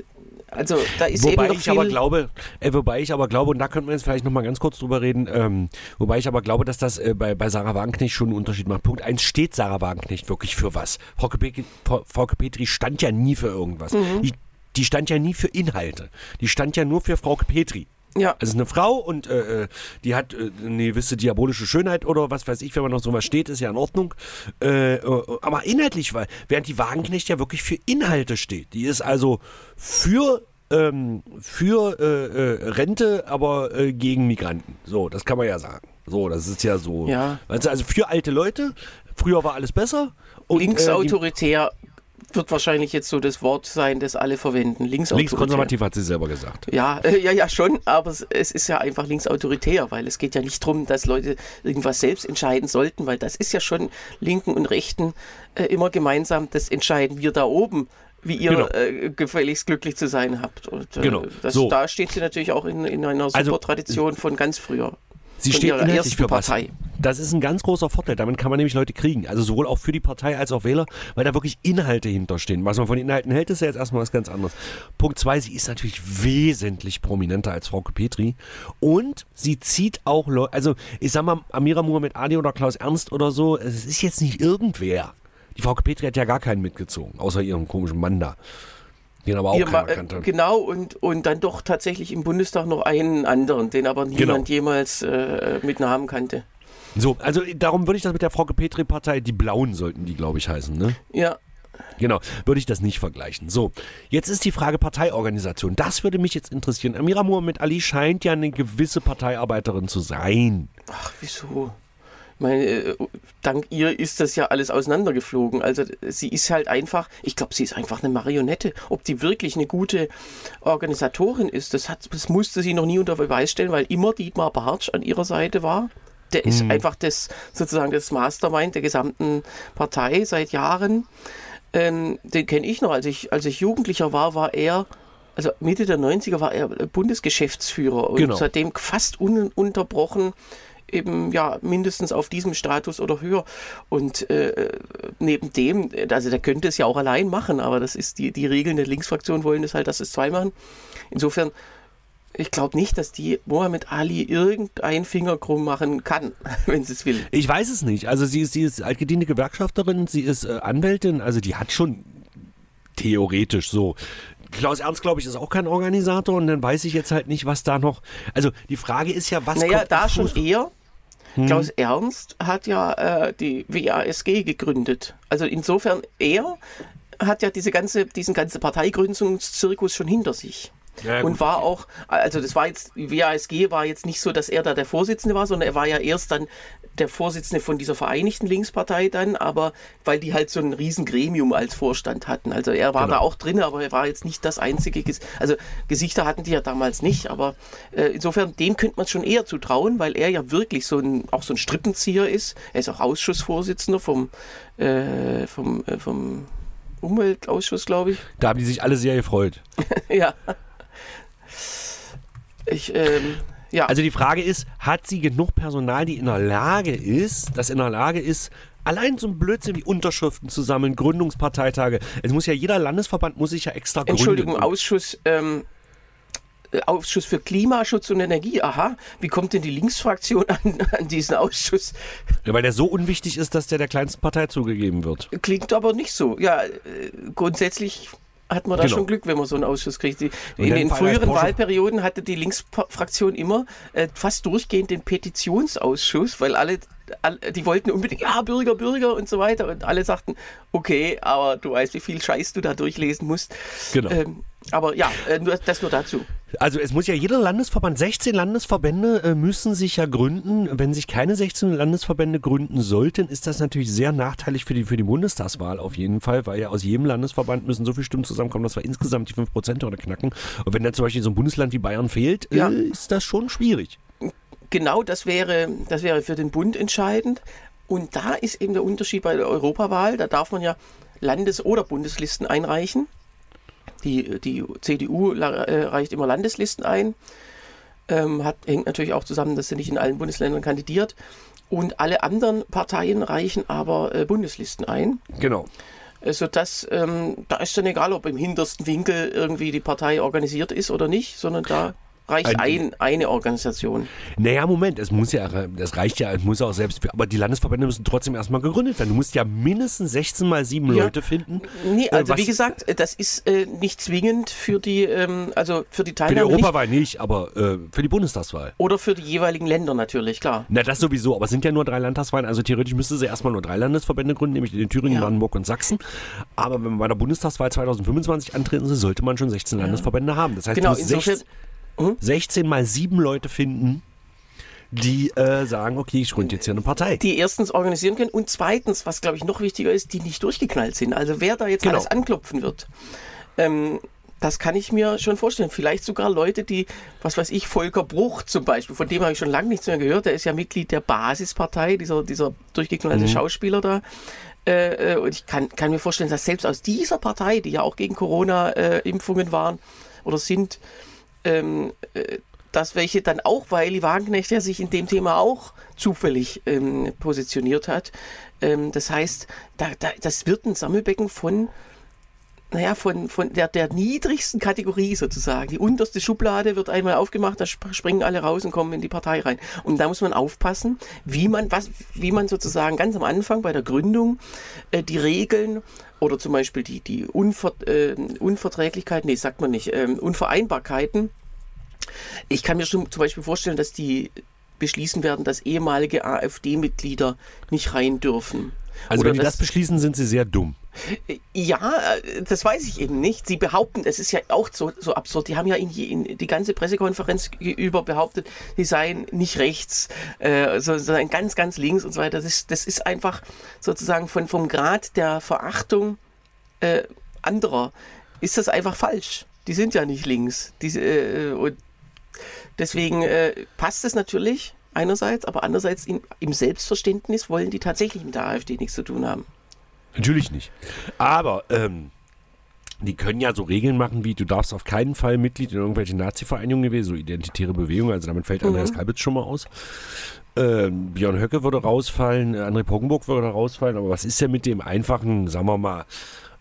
also da ist Wobei eben noch ich viel, aber glaube, äh, wobei ich aber glaube, und da könnten wir jetzt vielleicht nochmal ganz kurz drüber reden, ähm, wobei ich aber glaube, dass das äh, bei, bei Sarah Wagenknecht schon einen Unterschied macht. Punkt eins steht Sarah Wagenknecht wirklich für was. Petri, Frau- Frauke Petri stand ja nie für irgendwas. Mhm. Die, die stand ja nie für Inhalte. Die stand ja nur für Frauke Petri. Ja, Also eine Frau und äh, äh, die hat äh, eine gewisse diabolische Schönheit oder was weiß ich, wenn man noch sowas steht, ist ja in Ordnung. Äh, äh, aber inhaltlich, weil während die Wagenknecht ja wirklich für Inhalte steht. Die ist also für ähm, für äh, äh, Rente, aber äh, gegen Migranten. So, das kann man ja sagen. So, das ist ja so. Ja. Weißt du, also für alte Leute, früher war alles besser. Und, äh, Linksautoritär wird wahrscheinlich jetzt so das Wort sein, das alle verwenden. Linksautoritär. Linkskonservativ hat sie selber gesagt. Ja, äh, ja, ja, schon, aber es, es ist ja einfach linksautoritär, weil es geht ja nicht darum, dass Leute irgendwas selbst entscheiden sollten, weil das ist ja schon Linken und Rechten äh, immer gemeinsam, das entscheiden wir da oben, wie ihr Genau. äh, gefälligst glücklich zu sein habt. Und, äh, Genau. Das, So. Da steht sie natürlich auch in, in einer super Also, Tradition von ganz früher. Sie steht inhaltlich für was. Partei. Das ist ein ganz großer Vorteil. Damit kann man nämlich Leute kriegen. Also sowohl auch für die Partei als auch Wähler, weil da wirklich Inhalte hinterstehen. Was man von Inhalten hält, ist ja jetzt erstmal was ganz anderes. Punkt zwei, sie ist natürlich wesentlich prominenter als Frau Petri. Und sie zieht auch Leute, also ich sag mal, Amira Muhammad Ali oder Klaus Ernst oder so, es ist jetzt nicht irgendwer. Die Frau Petri hat ja gar keinen mitgezogen, außer ihrem komischen Mann da. Den aber auch Ihr keiner äh, kannte. genau, und, und dann doch tatsächlich im Bundestag noch einen anderen, den aber niemand Genau. jemals äh, mit Namen kannte. So, also darum würde ich das mit der Frau Petri-Partei, die Blauen sollten die, glaube ich, heißen, ne? Ja, Genau, würde ich das nicht vergleichen. So, jetzt ist die Frage Parteiorganisation. Das würde mich jetzt interessieren. Amira Muhammad Ali scheint ja eine gewisse Parteiarbeiterin zu sein. Ach, wieso? Ich meine, äh, dank ihr ist das ja alles auseinandergeflogen. Also sie ist halt einfach, ich glaube, sie ist einfach eine Marionette. Ob die wirklich eine gute Organisatorin ist, das, hat, das musste sie noch nie unter Beweis stellen, weil immer Dietmar Bartsch an ihrer Seite war. Der ist einfach das sozusagen das Mastermind der gesamten Partei seit Jahren. Ähm, den kenne ich noch. Als ich, als ich Jugendlicher war, war er, also Mitte der 90er war er Bundesgeschäftsführer und Genau. seitdem fast ununterbrochen eben ja mindestens auf diesem Status oder höher. Und äh, neben dem, also der könnte es ja auch allein machen, aber das ist die, die Regeln der Linksfraktion wollen das halt, dass es zwei machen. Insofern, ich glaube nicht, dass die Mohammed Ali irgendeinen Finger krumm machen kann, wenn sie es will. Ich weiß es nicht. Also sie ist, sie ist altgediente Gewerkschafterin, sie ist äh, Anwältin, also die hat schon theoretisch so. Klaus Ernst, glaube ich, ist auch kein Organisator und dann weiß ich jetzt halt nicht, was da noch. Also die Frage ist ja, was Naja, kommt da schon Fuß- eher. Klaus Ernst hat ja äh, die WASG gegründet. Also insofern, er hat ja diese ganze, diesen ganzen Parteigründungszirkus schon hinter sich. Ja, und war auch, also das war jetzt, WASG war jetzt nicht so, dass er da der Vorsitzende war, sondern er war ja erst dann der Vorsitzende von dieser Vereinigten Linkspartei dann, aber weil die halt so ein Riesengremium als Vorstand hatten. Also er war Genau. da auch drin, aber er war jetzt nicht das einzige, Ges also Gesichter hatten die ja damals nicht, aber äh, insofern dem könnte man schon eher zutrauen, weil er ja wirklich so ein, auch so ein Strippenzieher ist. Er ist auch Ausschussvorsitzender vom, äh, vom, äh, vom Umweltausschuss, glaube ich. Da haben die sich alle sehr gefreut. ja. Ich, ähm, ja. Also die Frage ist, hat sie genug Personal, die in der Lage ist, das in der Lage ist, allein so ein Blödsinn wie Unterschriften zu sammeln, Gründungsparteitage. Es muss ja jeder Landesverband muss sich ja extra gründen. Entschuldigung, Ausschuss, ähm, äh, Ausschuss für Klimaschutz und Energie. Aha, wie kommt denn die Linksfraktion an, an diesen Ausschuss? Ja, weil der so unwichtig ist, dass der der kleinsten Partei zugegeben wird. Klingt aber nicht so. Ja, äh, grundsätzlich hat man da Genau. schon Glück, wenn man so einen Ausschuss kriegt. Die, in den früheren Wahlperioden hatte die Linksfraktion immer äh, fast durchgehend den Petitionsausschuss, weil alle, alle, die wollten unbedingt, ja, Bürger, Bürger und so weiter. Und alle sagten, okay, aber du weißt, wie viel Scheiß du da durchlesen musst. Genau. Ähm, aber ja, äh, das nur dazu. Also es muss ja jeder Landesverband, 16 Landesverbände äh, müssen sich ja gründen. Wenn sich keine 16 Landesverbände gründen sollten, ist das natürlich sehr nachteilig für die, für die Bundestagswahl auf jeden Fall, weil ja aus jedem Landesverband müssen so viele Stimmen zusammenkommen, dass wir insgesamt die 5% oder knacken. Und wenn dann zum Beispiel so ein Bundesland wie Bayern fehlt, Ja. äh, ist das schon schwierig. Genau, das wäre, das wäre für den Bund entscheidend. Und da ist eben der Unterschied bei der Europawahl. Da darf man ja Landes- oder Bundeslisten einreichen. Die, die CDU äh, reicht immer Landeslisten ein. Ähm, hat, hängt natürlich auch zusammen, dass sie nicht in allen Bundesländern kandidiert. Und alle anderen Parteien reichen aber äh, Bundeslisten ein. Genau. Äh, sodass, ähm, da ist dann egal, ob im hintersten Winkel irgendwie die Partei organisiert ist oder nicht, sondern da reicht Ein- ein, eine Organisation. Naja, Moment, es muss ja, das reicht ja, es muss auch selbst, aber die Landesverbände müssen trotzdem erstmal gegründet werden. Du musst ja mindestens 16 mal 7 Ja. Leute finden. Nee, also was- wie gesagt, äh, das ist äh, nicht zwingend für die, ähm, also für die Für die Teilnahme nicht, Europawahl nicht, aber äh, für die Bundestagswahl. oder für die jeweiligen Länder natürlich, klar. Na, das sowieso, aber es sind ja nur drei Landtagswahlen, also theoretisch müsste sie erstmal nur drei Landesverbände gründen, nämlich in Thüringen, Ja. Brandenburg und Sachsen. Aber wenn man bei der Bundestagswahl 2025 antreten soll, sollte man schon 16 Landesverbände haben. Das heißt, Genau, du musst insofern- 16, 16 mal sieben Leute finden, die äh, sagen, okay, ich gründe jetzt hier eine Partei. Die erstens organisieren können und zweitens, was glaube ich noch wichtiger ist, die nicht durchgeknallt sind. Also wer da jetzt Genau. alles anklopfen wird. Ähm, das kann ich mir schon vorstellen. Vielleicht sogar Leute, die, was weiß ich, Volker Bruch zum Beispiel, von dem habe ich schon lange nichts mehr gehört. Der ist ja Mitglied der Basispartei, dieser, dieser durchgeknallte Schauspieler da. Äh, äh, und ich kann, kann mir vorstellen, dass selbst aus dieser Partei, die ja auch gegen Corona-Impfungen waren oder sind, ähm, äh, dass welche dann auch, weil Eli Wagenknecht ja sich in dem Thema auch zufällig ähm, positioniert hat. Ähm, das heißt, da, da, das wird ein Sammelbecken von naja, von, von der, der niedrigsten Kategorie sozusagen. Die unterste Schublade wird einmal aufgemacht, da sp- springen alle raus und kommen in die Partei rein. Und da muss man aufpassen, wie man, was, wie man sozusagen ganz am Anfang bei der Gründung äh, die Regeln oder zum Beispiel die, die Unver, äh, Unverträglichkeiten, nee, sagt man nicht, ähm, Unvereinbarkeiten. Ich kann mir schon zum Beispiel vorstellen, dass die beschließen werden, dass ehemalige AfD-Mitglieder nicht rein dürfen. Also Oder wenn die das beschließen, sind sie sehr dumm. ja, das weiß ich eben nicht. Sie behaupten, es ist ja auch so, so absurd. Die haben ja in, in die ganze Pressekonferenz über behauptet, sie seien nicht rechts, äh, sondern ganz, ganz links und so weiter. Das ist, das ist einfach sozusagen von, vom Grad der Verachtung äh, anderer ist das einfach falsch. Die sind ja nicht links. Diese, äh, und deswegen äh, passt es natürlich einerseits, aber andererseits im, im Selbstverständnis wollen die tatsächlich mit der AfD nichts zu tun haben. Natürlich nicht. Aber ähm, die können ja so Regeln machen, wie du darfst auf keinen Fall Mitglied in irgendwelchen Nazi-Vereinigungen gewesen, so identitäre Bewegungen, also damit fällt Andreas Kalbitz schon mal aus. Ähm, Björn Höcke würde rausfallen, André Poggenburg würde rausfallen, aber was ist denn mit dem einfachen, sagen wir mal,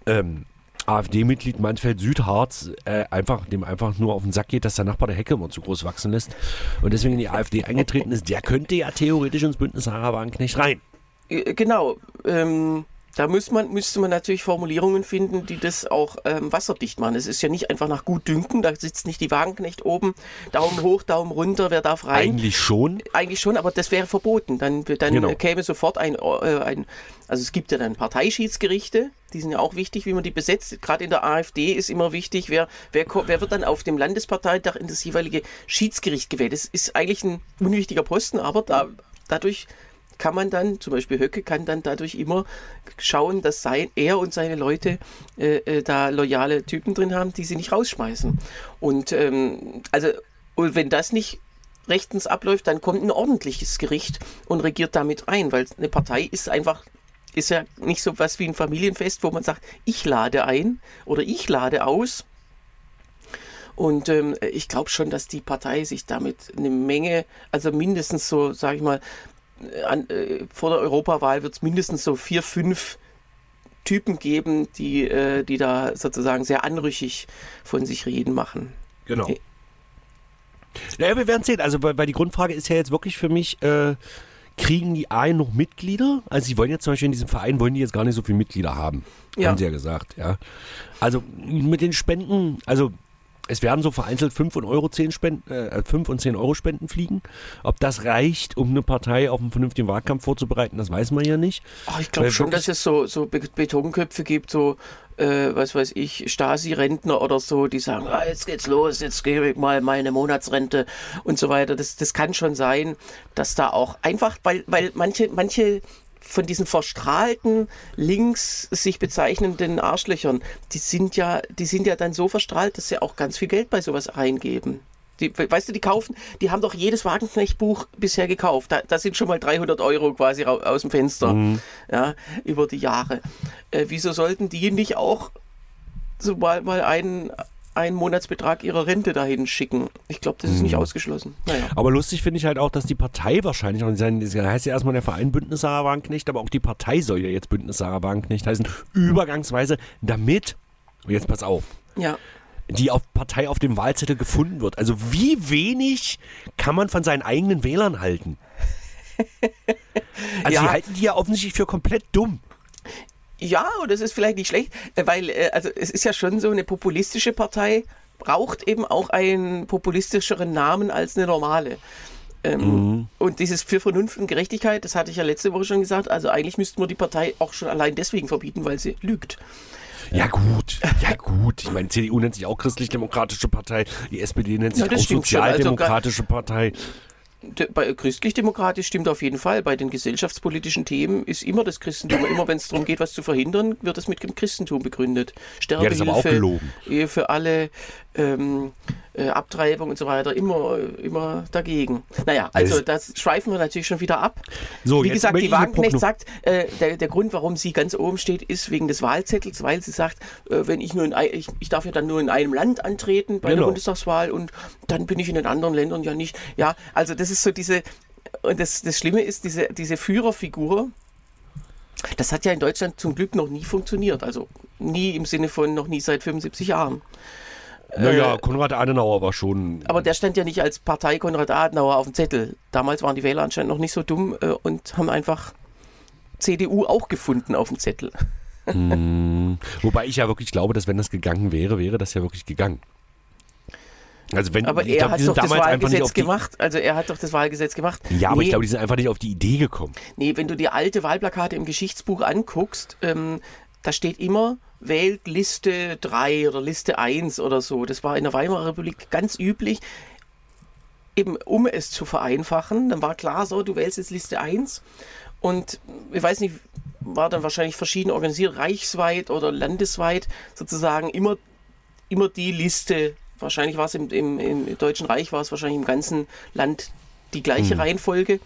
ähm, AfD-Mitglied Manfred Südharz, äh, einfach, dem einfach nur auf den Sack geht, dass der Nachbar der Hecke immer zu groß wachsen lässt und deswegen in die AfD eingetreten ist, der könnte ja theoretisch ins Bündnis Sarah Wagenknecht rein. Äh, Genau. Ähm, da muss man, müsste man natürlich Formulierungen finden, die das auch ähm, wasserdicht machen. Es ist ja nicht einfach nach Gutdünken, da sitzt nicht die Wagenknecht oben, Daumen hoch, Daumen runter, wer darf rein. Eigentlich schon, Eigentlich schon, aber das wäre verboten. Dann, dann Genau. käme sofort ein, äh, ein, also es gibt ja dann Parteischiedsgerichte, die sind ja auch wichtig, wie man die besetzt. Gerade in der AfD ist immer wichtig, wer, wer, wer wird dann auf dem Landesparteitag in das jeweilige Schiedsgericht gewählt. Das ist eigentlich ein unwichtiger Posten, aber da, dadurch kann man dann, zum Beispiel Höcke kann dann dadurch immer schauen, dass sein, er und seine Leute äh, äh, da loyale Typen drin haben, die sie nicht rausschmeißen. Und ähm, also, und wenn das nicht rechtens abläuft, dann kommt ein ordentliches Gericht und regiert damit ein, weil eine Partei ist einfach, ist ja nicht so was wie ein Familienfest, wo man sagt, ich lade ein oder ich lade aus. Und ähm, ich glaube schon, dass die Partei sich damit eine Menge, also mindestens so, sage ich mal, an, äh, vor der Europawahl wird es mindestens so vier, fünf Typen geben, die, äh, die da sozusagen sehr anrüchig von sich reden machen. Genau. Okay. Naja, wir werden sehen. Also, weil, die Grundfrage ist ja jetzt wirklich für mich, äh, kriegen die A noch Mitglieder? Also, sie wollen jetzt zum Beispiel in diesem Verein, wollen die jetzt gar nicht so viele Mitglieder haben. Ja. Haben sie ja gesagt, ja. Also, mit den Spenden, also, es werden so vereinzelt 5 und Euro 10 Spenden, äh, 5 und 10 Euro Spenden fliegen. Ob das reicht, um eine Partei auf einen vernünftigen Wahlkampf vorzubereiten, das weiß man ja nicht. Ach, ich glaube schon, dass es so, so Be- Betonköpfe gibt, so, äh, was weiß ich, Stasi-Rentner oder so, die sagen, ah, jetzt geht's los, jetzt gebe ich mal meine Monatsrente und so weiter. Das, das kann schon sein, dass da auch einfach, weil, weil manche, manche von diesen verstrahlten, links sich bezeichnenden Arschlöchern, die sind ja, die sind ja dann so verstrahlt, dass sie auch ganz viel Geld bei sowas reingeben. Die, weißt du, die kaufen, die haben doch jedes Wagenknecht-Buch bisher gekauft. Da, da sind schon mal 300 Euro quasi aus dem Fenster, ja, über die Jahre. Äh, wieso sollten die nicht auch so mal, mal einen, einen Monatsbetrag ihrer Rente dahin schicken? Ich glaube, das ist nicht ausgeschlossen. Naja. Aber lustig finde ich halt auch, dass die Partei wahrscheinlich, und das heißt ja erstmal der Verein Bündnis Sarah Wagenknecht, aber auch die Partei soll ja jetzt Bündnis Sarah Wagenknecht heißen, übergangsweise, damit, und jetzt pass auf, Ja. die auf Partei auf dem Wahlzettel gefunden wird. Also wie wenig kann man von seinen eigenen Wählern halten? Also Ja. die halten die ja offensichtlich für komplett dumm. Ja, und das ist vielleicht nicht schlecht, äh, weil äh, also es ist ja schon so eine populistische Partei braucht eben auch einen populistischeren Namen als eine normale. Ähm, Und dieses für Vernunft und Gerechtigkeit, das hatte ich ja letzte Woche schon gesagt, also eigentlich müssten wir die Partei auch schon allein deswegen verbieten, weil sie lügt. Ja gut, ja gut. Ich meine, CDU nennt sich auch Christlich-Demokratische Partei, die SPD nennt sich Ja, auch. Also Sozialdemokratische Partei. Bei christlich-demokratisch stimmt auf jeden Fall. Bei den gesellschaftspolitischen Themen ist immer das Christentum, immer wenn es darum geht, was zu verhindern, wird es mit dem Christentum begründet. Ja, Sterbehilfe, gelogen. Ehe für alle, ähm, äh, Abtreibung und so weiter, immer, immer dagegen. Naja, also Also- das schweifen wir natürlich schon wieder ab. So, Wie gesagt, die Wagenknecht sagt, äh, der, der Grund, warum sie ganz oben steht, ist wegen des Wahlzettels, weil sie sagt, äh, wenn ich nur in ein, ich, ich darf ja dann nur in einem Land antreten bei der Genau. Bundestagswahl und dann bin ich in den anderen Ländern ja nicht. Ja, also das ist so diese, und das, das Schlimme ist, diese, diese Führerfigur, das hat ja in Deutschland zum Glück noch nie funktioniert. Also nie im Sinne von noch nie seit 75 Jahren. Naja, Konrad Adenauer war schon. Aber der stand ja nicht als Partei Konrad Adenauer auf dem Zettel. Damals waren die Wähler anscheinend noch nicht so dumm äh, und haben einfach CDU auch gefunden auf dem Zettel. Wobei ich ja wirklich glaube, dass wenn das gegangen wäre, wäre das ja wirklich gegangen. Also wenn Aber ich er glaube, hat die doch das Wahlgesetz die, gemacht. Also er hat doch das Wahlgesetz gemacht. Ja, aber ich Nee, glaube, die sind einfach nicht auf die Idee gekommen. Nee, wenn du dir alte Wahlplakate im Geschichtsbuch anguckst, ähm, da steht immer, wählt Liste 3 oder Liste 1 oder so. Das war in der Weimarer Republik ganz üblich. Eben um es zu vereinfachen, dann war klar so, du wählst jetzt Liste 1 und ich weiß nicht, war dann wahrscheinlich verschieden organisiert, reichsweit oder landesweit sozusagen immer, immer die Liste, wahrscheinlich war es im, im, im Deutschen Reich, war es wahrscheinlich im ganzen Land die gleiche Reihenfolge.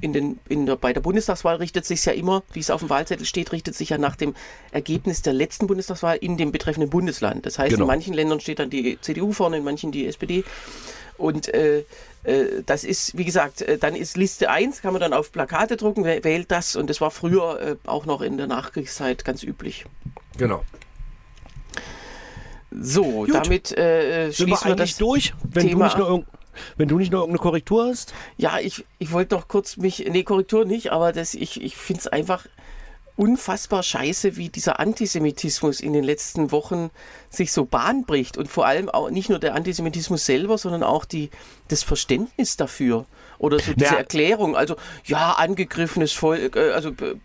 In den, in der, bei der Bundestagswahl richtet sich ja immer, wie es auf dem Wahlzettel steht, richtet sich ja nach dem Ergebnis der letzten Bundestagswahl in dem betreffenden Bundesland. Das heißt, Genau. in manchen Ländern steht dann die CDU vorne, in manchen die SPD. Und äh, äh, das ist, wie gesagt, äh, dann ist Liste 1, kann man dann auf Plakate drucken, wer wählt das. Und das war früher äh, auch noch in der Nachkriegszeit ganz üblich. Genau. So, Gut. damit äh, Sind wir schließen wir das. durch? Wenn du, Thema nicht noch ab. irgend, wenn du nicht noch irgendeine Korrektur hast? Ja, ich, ich wollte noch kurz mich, nee, Korrektur nicht, aber das, ich, ich finde es einfach unfassbar scheiße, wie dieser Antisemitismus in den letzten Wochen sich so Bahn bricht und vor allem auch nicht nur der Antisemitismus selber, sondern auch die, das Verständnis dafür oder so diese Ja. Erklärung. Also ja, angegriffenes Volk, äh, also äh,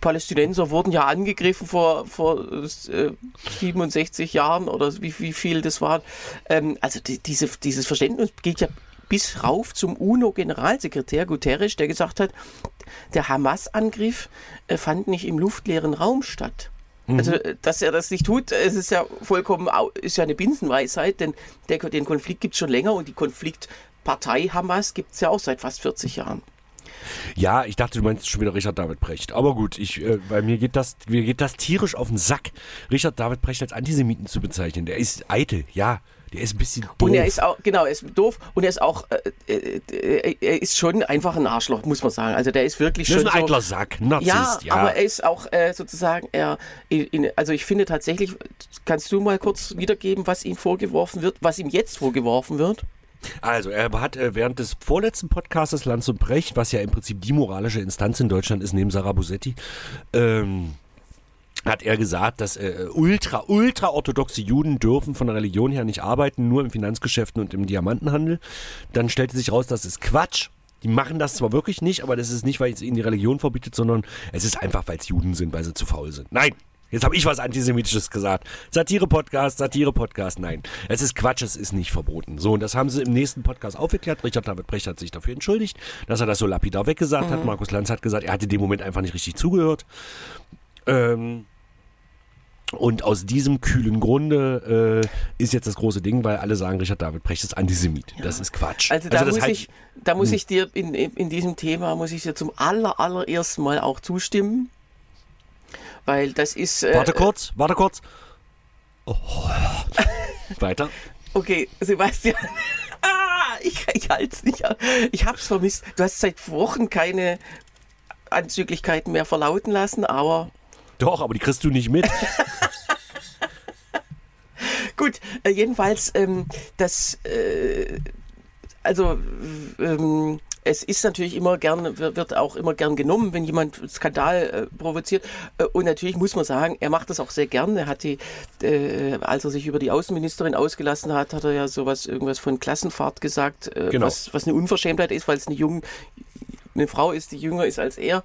Palästinenser wurden ja angegriffen vor, vor äh, 67 Jahren oder wie, wie viel das war. Ähm, also die, diese, dieses Verständnis geht ja bis rauf zum UNO-Generalsekretär Guterres, der gesagt hat, der Hamas-Angriff äh, fand nicht im luftleeren Raum statt. Also, äh, dass er das nicht tut, es ist ja vollkommen, ist ja eine Binsenweisheit, denn der, den Konflikt gibt es schon länger und die Konfliktpartei Hamas gibt es ja auch seit fast 40 Jahren. Ja, ich dachte, du meinst schon wieder Richard David Brecht. Aber gut, ich, äh, weil mir geht, das, mir geht das tierisch auf den Sack, Richard David Brecht als Antisemiten zu bezeichnen. Der ist eitel, ja. Der ist ein bisschen doof. Und er ist auch, genau, er ist doof und er ist auch, äh, äh, er ist schon einfach ein Arschloch, muss man sagen. Also der ist wirklich das schon ist ein eitler Sack, Narzisst, Ja, ja. aber er ist auch äh, sozusagen, er, in, also ich finde tatsächlich, kannst du mal kurz wiedergeben, was ihm vorgeworfen wird, was ihm jetzt vorgeworfen wird? Also, er hat äh, während des vorletzten Podcastes Lanz und Brecht, was ja im Prinzip die moralische Instanz in Deutschland ist, neben Sarah Busetti, ähm, hat er gesagt, dass äh, ultra, ultra orthodoxe Juden dürfen von der Religion her nicht arbeiten, nur im Finanzgeschäften und im Diamantenhandel. Dann stellte sich raus, das ist Quatsch. Die machen das zwar wirklich nicht, aber das ist nicht, weil es ihnen die Religion verbietet, sondern es ist einfach, weil es Juden sind, weil sie zu faul sind. Nein, jetzt habe ich was Antisemitisches gesagt. Satire-Podcast, Satire-Podcast, nein. Es ist Quatsch, es ist nicht verboten. So, und das haben sie im nächsten Podcast aufgeklärt. Richard David Brecht hat sich dafür entschuldigt, dass er das so lapidar weggesagt hat. Markus Lanz hat gesagt, er hatte dem Moment einfach nicht richtig zugehört. Ähm, und aus diesem kühlen Grunde äh, ist jetzt das große Ding, weil alle sagen, Richard David Brecht ist Antisemit. Das ist Quatsch. Also da das muss halt- ich, da muss ich dir in, in in diesem Thema muss ich dir zum aller allerersten Mal auch zustimmen, weil das ist äh, Warte kurz, warte kurz. Oh. Weiter. okay, Sebastian. ah, ich, ich halte es nicht. aus. Ich hab's vermisst. Du hast seit Wochen keine Anzüglichkeiten mehr verlauten lassen, aber Doch, aber die kriegst du nicht mit. Gut, äh, jedenfalls, ähm, das, äh, also, ähm, es ist natürlich immer gern, wird auch immer gern genommen, wenn jemand Skandal äh, provoziert. Äh, und natürlich muss man sagen, er macht das auch sehr gern. Er hat die, äh, als er sich über die Außenministerin ausgelassen hat, hat er ja sowas, irgendwas von Klassenfahrt gesagt, äh, Genau. was, was eine Unverschämtheit ist, weil es eine junge, eine Frau ist, die jünger ist als er.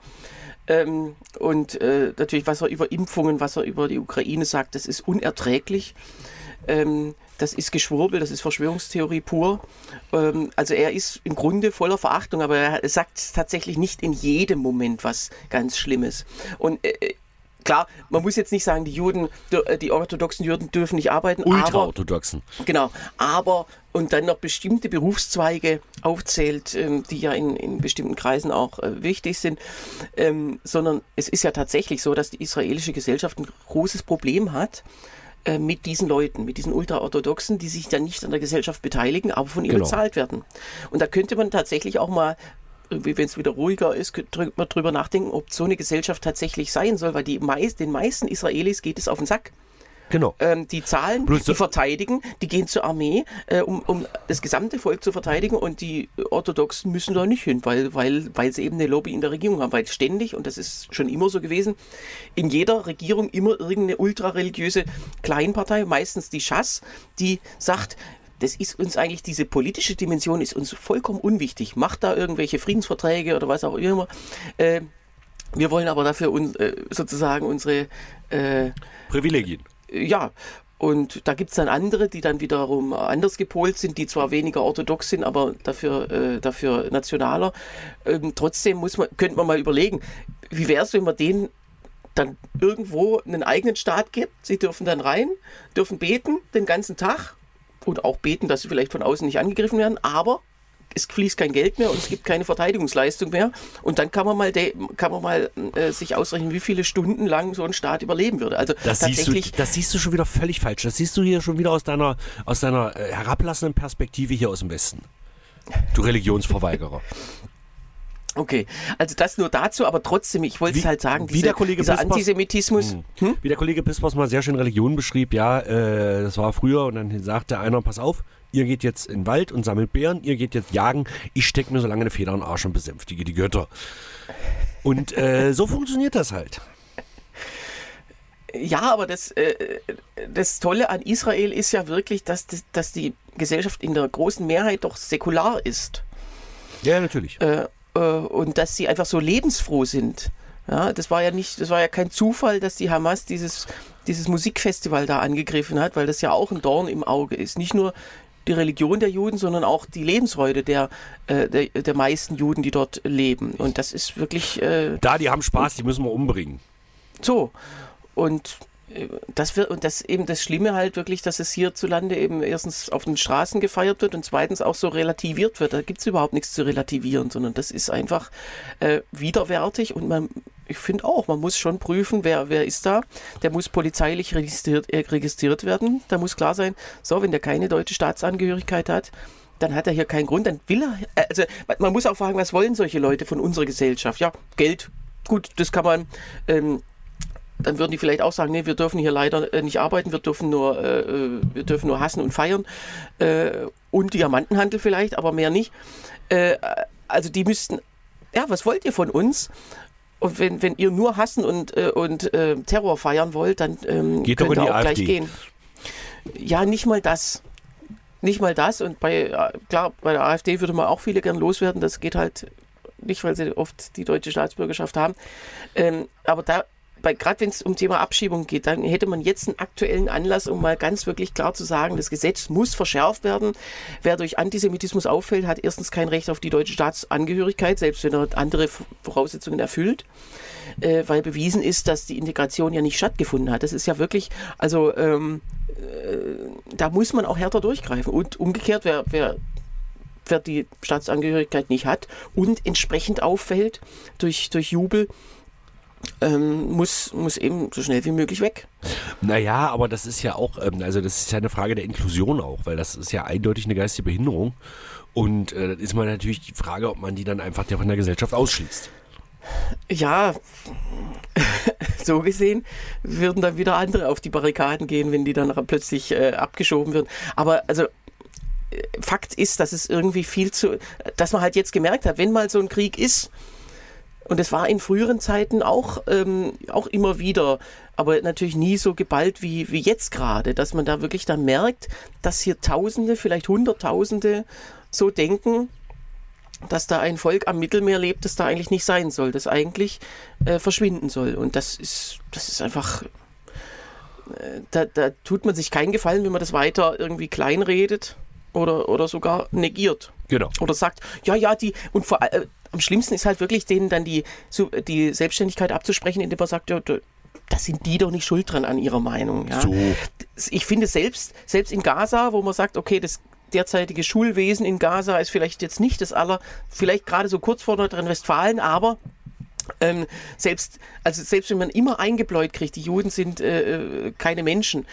Ähm, und äh, natürlich, was er über Impfungen, was er über die Ukraine sagt, das ist unerträglich. Ähm, das ist Geschwurbel, das ist Verschwörungstheorie pur. Ähm, also er ist im Grunde voller Verachtung, aber er sagt tatsächlich nicht in jedem Moment was ganz Schlimmes. Und äh, klar, man muss jetzt nicht sagen, die Juden, äh, die orthodoxen Juden dürfen nicht arbeiten. Ultraorthodoxen. Genau, aber und dann noch bestimmte Berufszweige aufzählt, ähm, die ja in, in bestimmten Kreisen auch äh, wichtig sind, ähm, sondern es ist ja tatsächlich so, dass die israelische Gesellschaft ein großes Problem hat äh, mit diesen Leuten, mit diesen Ultraorthodoxen, die sich dann nicht an der Gesellschaft beteiligen, aber von ihr Genau. bezahlt werden. Und da könnte man tatsächlich auch mal irgendwie, wenn es wieder ruhiger ist, könnte man drüber nachdenken, ob so eine Gesellschaft tatsächlich sein soll, weil die meist, den meisten Israelis geht es auf den Sack. Genau. Ähm, die zahlen, Bloß die verteidigen, die gehen zur Armee, äh, um, um das gesamte Volk zu verteidigen und die Orthodoxen müssen da nicht hin, weil, weil, weil sie eben eine Lobby in der Regierung haben, weil ständig, und das ist schon immer so gewesen, in jeder Regierung immer irgendeine ultrareligiöse Kleinpartei, meistens die Schass, die sagt, das ist uns eigentlich, diese politische Dimension ist uns vollkommen unwichtig. Macht da irgendwelche Friedensverträge oder was auch immer. Äh, wir wollen aber dafür un, äh, sozusagen unsere äh, Privilegien. Ja, und da gibt es dann andere, die dann wiederum anders gepolt sind, die zwar weniger orthodox sind, aber dafür, äh, dafür nationaler. Ähm, trotzdem muss man, könnte man mal überlegen, wie wäre es, wenn man denen dann irgendwo einen eigenen Staat gibt? Sie dürfen dann rein, dürfen beten den ganzen Tag und auch beten, dass sie vielleicht von außen nicht angegriffen werden, aber es fließt kein Geld mehr und es gibt keine Verteidigungsleistung mehr. Und dann kann man mal, kann man mal äh, sich ausrechnen, wie viele Stunden lang so ein Staat überleben würde. Also Das siehst, du, tatsächlich. das siehst du schon wieder völlig falsch. Das siehst du hier schon wieder aus deiner, aus deiner äh, herablassenden Perspektive hier aus dem Westen. Du Religionsverweigerer. Okay, also das nur dazu, aber trotzdem, ich wollte es halt sagen, wie der Kollege dieser Pispers- Antisemitismus. Hm? Wie der Kollege Pispers mal sehr schön Religion beschrieb, ja, äh, das war früher und dann sagte einer, pass auf, ihr geht jetzt in den Wald und sammelt Beeren, ihr geht jetzt jagen, ich stecke mir so lange eine Feder in den Arsch und besänftige die Götter. Und äh, so funktioniert das halt. Ja, aber das, äh, das Tolle an Israel ist ja wirklich, dass, das- dass die Gesellschaft in der großen Mehrheit doch säkular ist. Ja, natürlich. äh, und dass sie einfach so lebensfroh sind. Ja, das war ja nicht, das war ja kein Zufall, dass die Hamas dieses, dieses Musikfestival da angegriffen hat, weil das ja auch ein Dorn im Auge ist. Nicht nur die Religion der Juden, sondern auch die Lebensfreude der, äh, der, der meisten Juden, die dort leben. Und das ist wirklich äh, Da, die haben Spaß, die müssen wir umbringen. so. Und äh, das wird, und das eben das Schlimme halt wirklich, dass es hierzulande eben erstens auf den Straßen gefeiert wird und zweitens auch so relativiert wird. Da gibt es überhaupt nichts zu relativieren, sondern das ist einfach äh, widerwärtig und man, ich finde auch, man muss schon prüfen, wer, wer ist da. Der muss polizeilich registriert, äh, registriert werden. Da muss klar sein, so, wenn der keine deutsche Staatsangehörigkeit hat, dann hat er hier keinen Grund, dann will er, äh, also man muss auch fragen, was wollen solche Leute von unserer Gesellschaft? Ja, Geld, gut, das kann man, ähm, dann würden die vielleicht auch sagen, nee, wir dürfen hier leider äh, nicht arbeiten, wir dürfen nur, äh, äh, wir dürfen nur hassen und feiern äh, und Diamantenhandel vielleicht, aber mehr nicht. Äh, also die müssten, ja, was wollt ihr von uns? Und wenn, wenn ihr nur hassen und, und Terror feiern wollt, dann ähm, Geht könnt ihr auch gleich AfD. gehen. Ja, nicht mal das. Nicht mal das. Und bei, klar, bei der AfD würde man auch viele gern loswerden. Das geht halt nicht, weil sie oft die deutsche Staatsbürgerschaft haben. Ähm, aber da, gerade wenn es um Thema Abschiebung geht, dann hätte man jetzt einen aktuellen Anlass, um mal ganz wirklich klar zu sagen, das Gesetz muss verschärft werden. Wer durch Antisemitismus auffällt, hat erstens kein Recht auf die deutsche Staatsangehörigkeit, selbst wenn er andere Voraussetzungen erfüllt äh, weil bewiesen ist, dass die Integration ja nicht stattgefunden hat. Das ist ja wirklich, also ähm, äh, da muss man auch härter durchgreifen. Und umgekehrt, wer, wer, wer die Staatsangehörigkeit nicht hat und entsprechend auffällt durch, durch Jubel, ähm, muss, muss eben so schnell wie möglich weg. Naja, aber das ist ja auch, ähm, also das ist ja eine Frage der Inklusion auch, weil das ist ja eindeutig eine geistige Behinderung. Und äh, das ist mal natürlich die Frage, ob man die dann einfach von der Gesellschaft ausschließt. Ja, so gesehen würden dann wieder andere auf die Barrikaden gehen, wenn die dann plötzlich äh, abgeschoben würden. Aber also äh, Fakt ist, dass es irgendwie viel zu, dass man halt jetzt gemerkt hat, wenn mal so ein Krieg ist, und es war in früheren Zeiten auch, ähm, auch immer wieder, aber natürlich nie so geballt wie, wie jetzt gerade, dass man da wirklich dann merkt, dass hier Tausende, vielleicht Hunderttausende so denken, dass da ein Volk am Mittelmeer lebt, das da eigentlich nicht sein soll, das eigentlich äh, verschwinden soll. Und das ist, das ist einfach da, da tut man sich keinen Gefallen, wenn man das weiter irgendwie kleinredet oder, oder sogar negiert. Genau. Oder sagt, ja, ja, die, und vor, äh, am schlimmsten ist halt wirklich denen dann die, die Selbstständigkeit abzusprechen, indem man sagt, ja, da, da sind die doch nicht schuld dran an ihrer Meinung. Ja. So. Ich finde selbst, selbst in Gaza, wo man sagt, okay, das derzeitige Schulwesen in Gaza ist vielleicht jetzt nicht das aller, vielleicht gerade so kurz vor Nordrhein-Westfalen, aber ähm, selbst, also selbst wenn man immer eingebläut kriegt, die Juden sind äh, äh keine Menschen,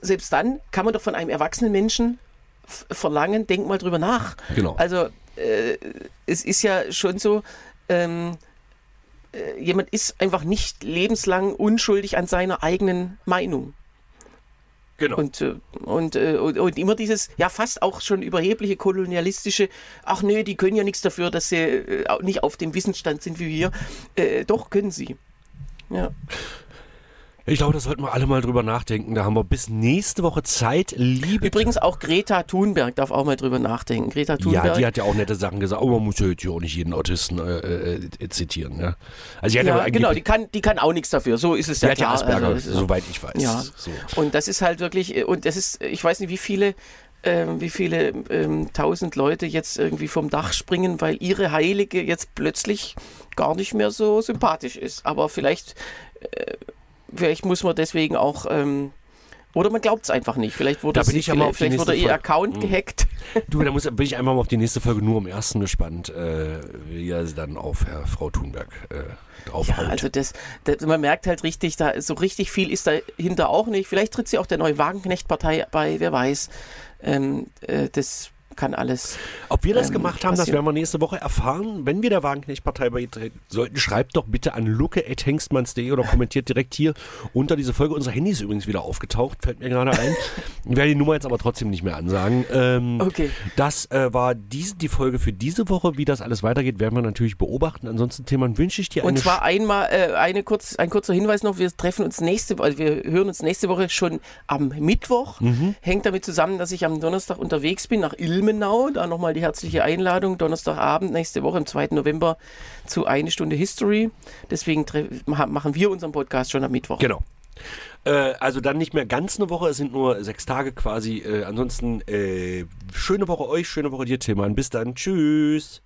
selbst dann kann man doch von einem erwachsenen Menschen verlangen, denk mal drüber nach. Genau. Also äh, es ist ja schon so, ähm, äh, jemand ist einfach nicht lebenslang unschuldig an seiner eigenen Meinung. Genau. Und, äh, und, äh, und, und, immer dieses, ja, fast auch schon überhebliche kolonialistische, ach nö, die können ja nichts dafür, dass sie nicht auf dem Wissensstand sind wie wir. Äh, doch, können sie. Ja. Ich glaube, da sollten wir alle mal drüber nachdenken. Da haben wir bis nächste Woche Zeit. Liebe Übrigens auch Greta Thunberg darf auch mal drüber nachdenken. Greta Thunberg. Ja, die hat ja auch nette Sachen gesagt. Aber man muss ja jetzt auch nicht jeden Autisten äh, äh, zitieren. Ne? Also ja, ja genau, die kann, die kann auch nichts dafür. So ist es ja die klar. Hat ja Asperger, also, soweit ich weiß. Ja. So. Und das ist halt wirklich, und das ist, ich weiß nicht, wie viele ähm, wie viele ähm, tausend Leute jetzt irgendwie vom Dach springen, weil ihre Heilige jetzt plötzlich gar nicht mehr so sympathisch ist. Aber vielleicht äh, Vielleicht muss man deswegen auch. Ähm, oder man glaubt es einfach nicht. Vielleicht wurde, da bin ich vielleicht, vielleicht wurde ihr Account hm. gehackt. Du, da muss, bin ich einfach mal auf die nächste Folge nur am ersten gespannt, äh, wie er dann auf Herr, Frau Thunberg äh, draufhaut. Ja, also das, das, man merkt halt richtig, da so richtig viel ist dahinter auch nicht. Vielleicht tritt sie auch der neue Wagenknecht-Partei bei, wer weiß. Ähm, äh, das kann alles. Ob wir das ähm, gemacht haben, passieren. das werden wir nächste Woche erfahren. Wenn wir der Wagenknecht-Partei beitreten sollten, schreibt doch bitte an luke.hengstmanns.de oder kommentiert direkt hier unter diese Folge. Unser Handy ist übrigens wieder aufgetaucht, fällt mir gerade ein. Ich werde die Nummer jetzt aber trotzdem nicht mehr ansagen. Ähm, okay. Das äh, war diese, die Folge für diese Woche. Wie das alles weitergeht, werden wir natürlich beobachten. Ansonsten, Themen wünsche ich dir eine. Und zwar einmal äh, eine kurz, ein kurzer Hinweis noch: Wir treffen uns nächste Woche, also wir hören uns nächste Woche schon am Mittwoch. Mhm. Hängt damit zusammen, dass ich am Donnerstag unterwegs bin nach Ilm Ilmenau. Da nochmal die herzliche Einladung. Donnerstagabend, nächste Woche, am 2. November, zu eine Stunde History. Deswegen machen wir unseren Podcast schon am Mittwoch. Genau. Äh, also dann nicht mehr ganz eine Woche, es sind nur sechs Tage quasi. Äh, ansonsten äh, schöne Woche euch, schöne Woche dir, Tillmann. Bis dann. Tschüss.